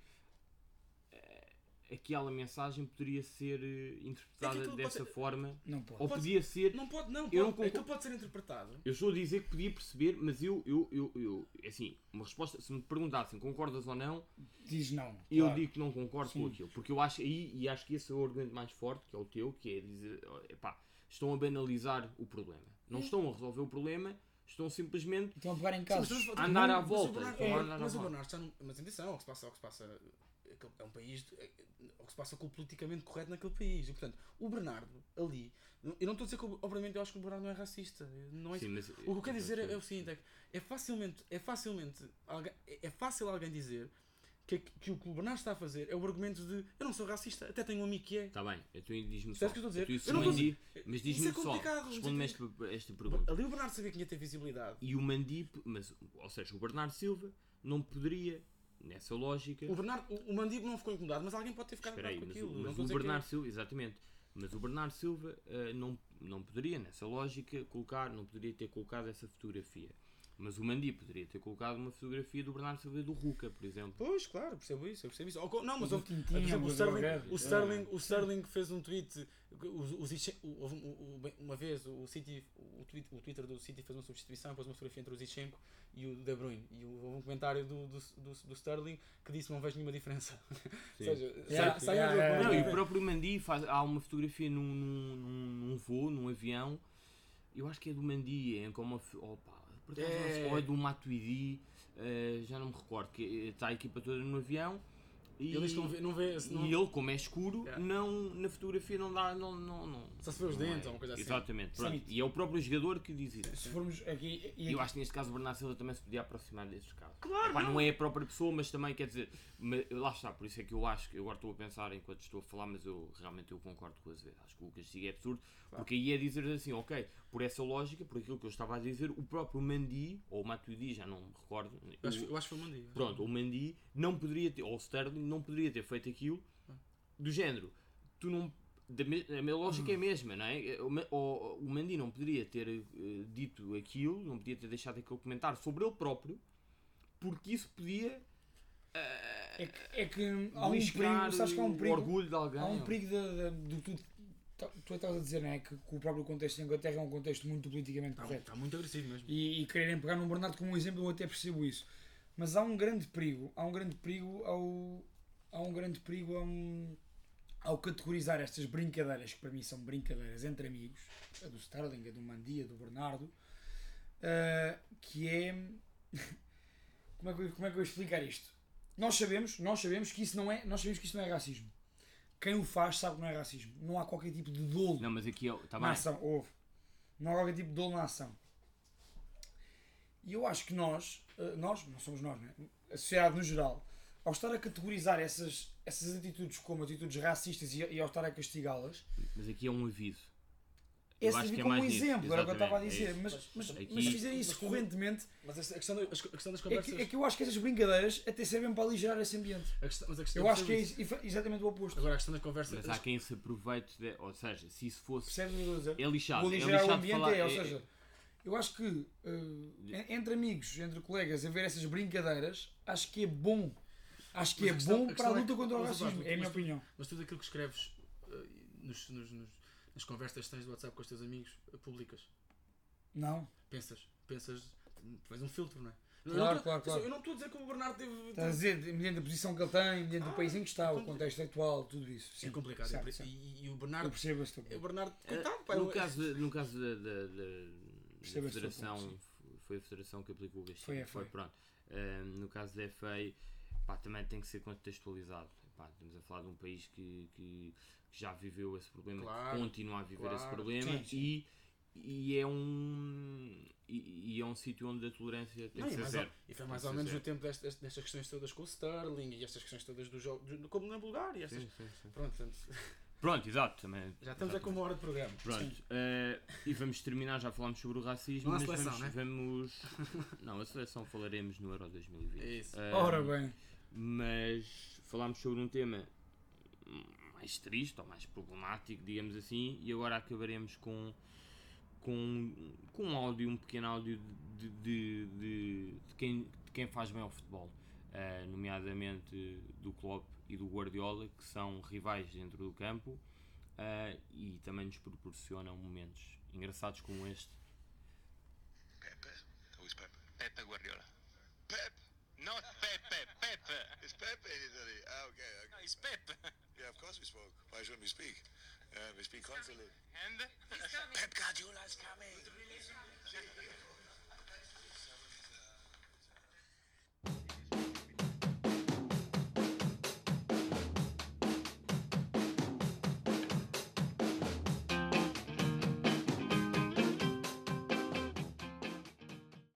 aquela mensagem poderia ser eh, interpretada pode dessa ser- forma, Não pode. ou Pode podia ser Não pode, não, Eu não pode, concordo. aquilo pode ser interpretado. eu estou a dizer que podia perceber, mas eu, eu, eu, eu assim, uma resposta, se me perguntassem concordas ou não, Diz não. eu claro. digo que não concordo com Sim. aquilo. Porque eu acho aí, e acho que esse é o argumento mais forte, que é o teu, que é dizer, epá, estão a banalizar o problema. Não estão a resolver o problema, estão simplesmente. Estão a pegar em Sim, casos. mas estamos- A andar à mas o volta, Bernardo- é, Mas o volta. Bernardo está num. Mas atenção, ao que se passa, ao que se passa. É um país. É, ao que se passa com o politicamente correto naquele país. E portanto, o Bernardo ali. Eu não estou a dizer que, obviamente, eu acho que o Bernardo não é racista. Não é Sim, mas, O que eu quero dizer é, é o seguinte: é, que é facilmente. É facilmente. é é fácil alguém dizer que, que o que o Bernardo está a fazer é o argumento de eu não sou racista, até tenho um amigo que é. Está bem, então diz-me só. O que eu estou a dizer? Isso Eu não o Mandi, mas Isso diz-me é só, responde-me mas esta, esta pergunta. Ali o Bernardo sabia que tinha ter visibilidade. E o Mandi, mas, ou seja, o Bernardo Silva não poderia, nessa lógica. O Bernardo, o, o Mandibo não ficou incomodado, mas alguém pode ter ficado incomodado com mas, o- aquilo. Não mas o que é- Bernardo Silva, exatamente, mas o Bernardo Silva eh, não, não poderia, nessa lógica, colocar, não poderia ter colocado essa fotografia. Mas o Mandi poderia ter colocado uma fotografia do Bernardo Silva e do Ruca, por exemplo. Pois, claro, percebo isso, eu percebo isso. Ou não, mas houve- Tintin, por exemplo, o Sterling, o Sterling, o Sterling fez um tweet, os, os, o- um- o- uma vez o City, o, tweet, o Twitter do City fez uma substituição, pôs uma fotografia entre o Zichenko e o De Bruyne. E houve um comentário do, do, do, do Sterling que disse não vejo nenhuma diferença. Ou seja, Yeah, sai, sai yeah, yeah, argumento Não, e o é. próprio Mandi faz, há uma fotografia num, num, num, num voo, num avião, eu acho que é do Mandi, é como. Opa, por É. ou é do Matuidi, eh, já não me recordo, que está a equipa toda no avião. E, Ele diz que não vê, não vê se não, e ele, como é escuro, Yeah. não, na fotografia não dá. Não, não, não, Só se vê os dentes ou uma coisa assim. Exatamente, pronto. E é o próprio jogador que diz isso. Se formos aqui. E E eu aqui acho que neste caso o Bernardo Silva também se podia aproximar destes casos. Claro, Epá, não. não é a própria pessoa, mas também quer dizer, mas, lá está, por isso é que eu acho que eu agora estou a pensar enquanto estou a falar, mas eu realmente eu concordo com o Azevedo. Acho que o castigo é absurdo, porque aí é dizer assim, ok, por essa lógica, por aquilo que eu estava a dizer, o próprio Mandi, ou o Matuidi, já não me recordo, Eu acho, o- eu acho que foi o Mandibo. Pronto, o Mandi não poderia ter, ou o Sterling não poderia ter feito aquilo do género. Tu não da a minha lógica é a mesma, não é? O, o, o Mandy não poderia ter eh, dito aquilo, não podia ter deixado aquele comentário sobre ele próprio, porque isso podia É que, é que há um perigo, sabes que há um o perigo, orgulho de alguém. há um perigo de, de- do que tu, estás a dizer, não é? Que, que o próprio contexto da Inglaterra é um contexto muito politicamente Está, correto. está muito agressivo mesmo. E, e quererem pegar no Bernardo como um exemplo, eu até percebo isso. Mas há um grande perigo, há um grande perigo ao, há um grande perigo ao, ao categorizar estas brincadeiras, que para mim são brincadeiras entre amigos, a do Sterling, a do Mandia, do Bernardo, ah, que é. como, é que, eu- como é que eu vou explicar isto? Nós sabemos, nós sabemos que isso não é, nós sabemos que isso não é racismo. Quem o faz sabe que não é racismo. Não há qualquer tipo de dolo Não, mas aqui está na bem. ação. Houve. Não há qualquer tipo de dolo na ação. E eu acho que nós, eh, nós, não somos nós, né? a sociedade no geral, ao estar a categorizar essas, essas atitudes como atitudes racistas e, e ao estar a castigá-las, Mas aqui é um aviso. Eu esse que é como um exemplo, era o que eu estava a é dizer. isso. mas, mas, Aqui- mas fizerem isso Mas correntemente, Mas a questão, da- a questão das é conversas. que, é que eu acho que essas brincadeiras até servem para aligerar esse ambiente. a questão- mas a questão Eu acho que é isso- exatamente o oposto. Agora a questão das conversas. Mas há quem se aproveite, de, ou seja, se isso fosse. Percebes o que eu estou a dizer? É lixado. O É aligerar o lixado de ambiente falar. é, ou seja, eu acho que eh, entre amigos, entre colegas, a ver essas brincadeiras, acho que é bom. Acho que é questão- bom para a é luta que- contra o racismo, é a minha opinião. Mas tudo aquilo que escreves eh, nos, nos- nos- nas conversas que tens do WhatsApp com os teus amigos eh, públicas, Não, pensas, pensas, fazes um filtro, não é? Eu Claro, não claro, claro. Eu não estou a dizer que o Bernardo teve. estás a dizer, mediante a posição que ele tem, mediante o país em que está, o compli- contexto atual, tudo isso. É Sim, complicado. certo, e- certo. E, e o Eu Bernardo. percebo esse teu O. Bernardo, Eh, coitado, pá, no, eu- caso, de- no caso da, da, da- da Percebo Federação, ponto, foi a Federação que aplicou o castigo. Foi a FA. pronto. Eh, no caso da FA, pá, também tem que ser contextualizado. Pá, estamos a falar de um país que, que, que já viveu esse problema, Claro, que continua a viver esse claro. problema Sim, sim. E, e é um e, e é um sítio onde a tolerância tem Não, que ser zero. ou, e foi mais ou menos o zero. tempo destas, destas questões todas com o Sterling e estas questões todas do jogo, do- como na Bulgária. Estas, Sim, sim, sim. Pronto, portanto, Pronto, exato. Também, já estamos a com uma hora de programa. Pronto, eh, e vamos terminar, já falámos sobre o racismo, Não mas seleção, vamos, vamos... Não, a seleção falaremos no Euro 2020. É isso. Eh, Ora bem, Mas falámos sobre um tema mais triste ou mais problemático, digamos assim, e agora acabaremos com, com, com um áudio, um pequeno áudio de, de, de, de quem, de quem faz bem ao futebol, eh, nomeadamente do Klopp e do Guardiola, que são rivais dentro do campo eh, e também nos proporcionam momentos engraçados como este. Pepe. Who's Pepe? Pepe Guardiola. Pepe in Italy. Ah, okay. okay. No, it's Pepe. Yeah, of course we spoke. Why shouldn't we speak? Uh, we speak constantly. And Pep Guardiola is coming.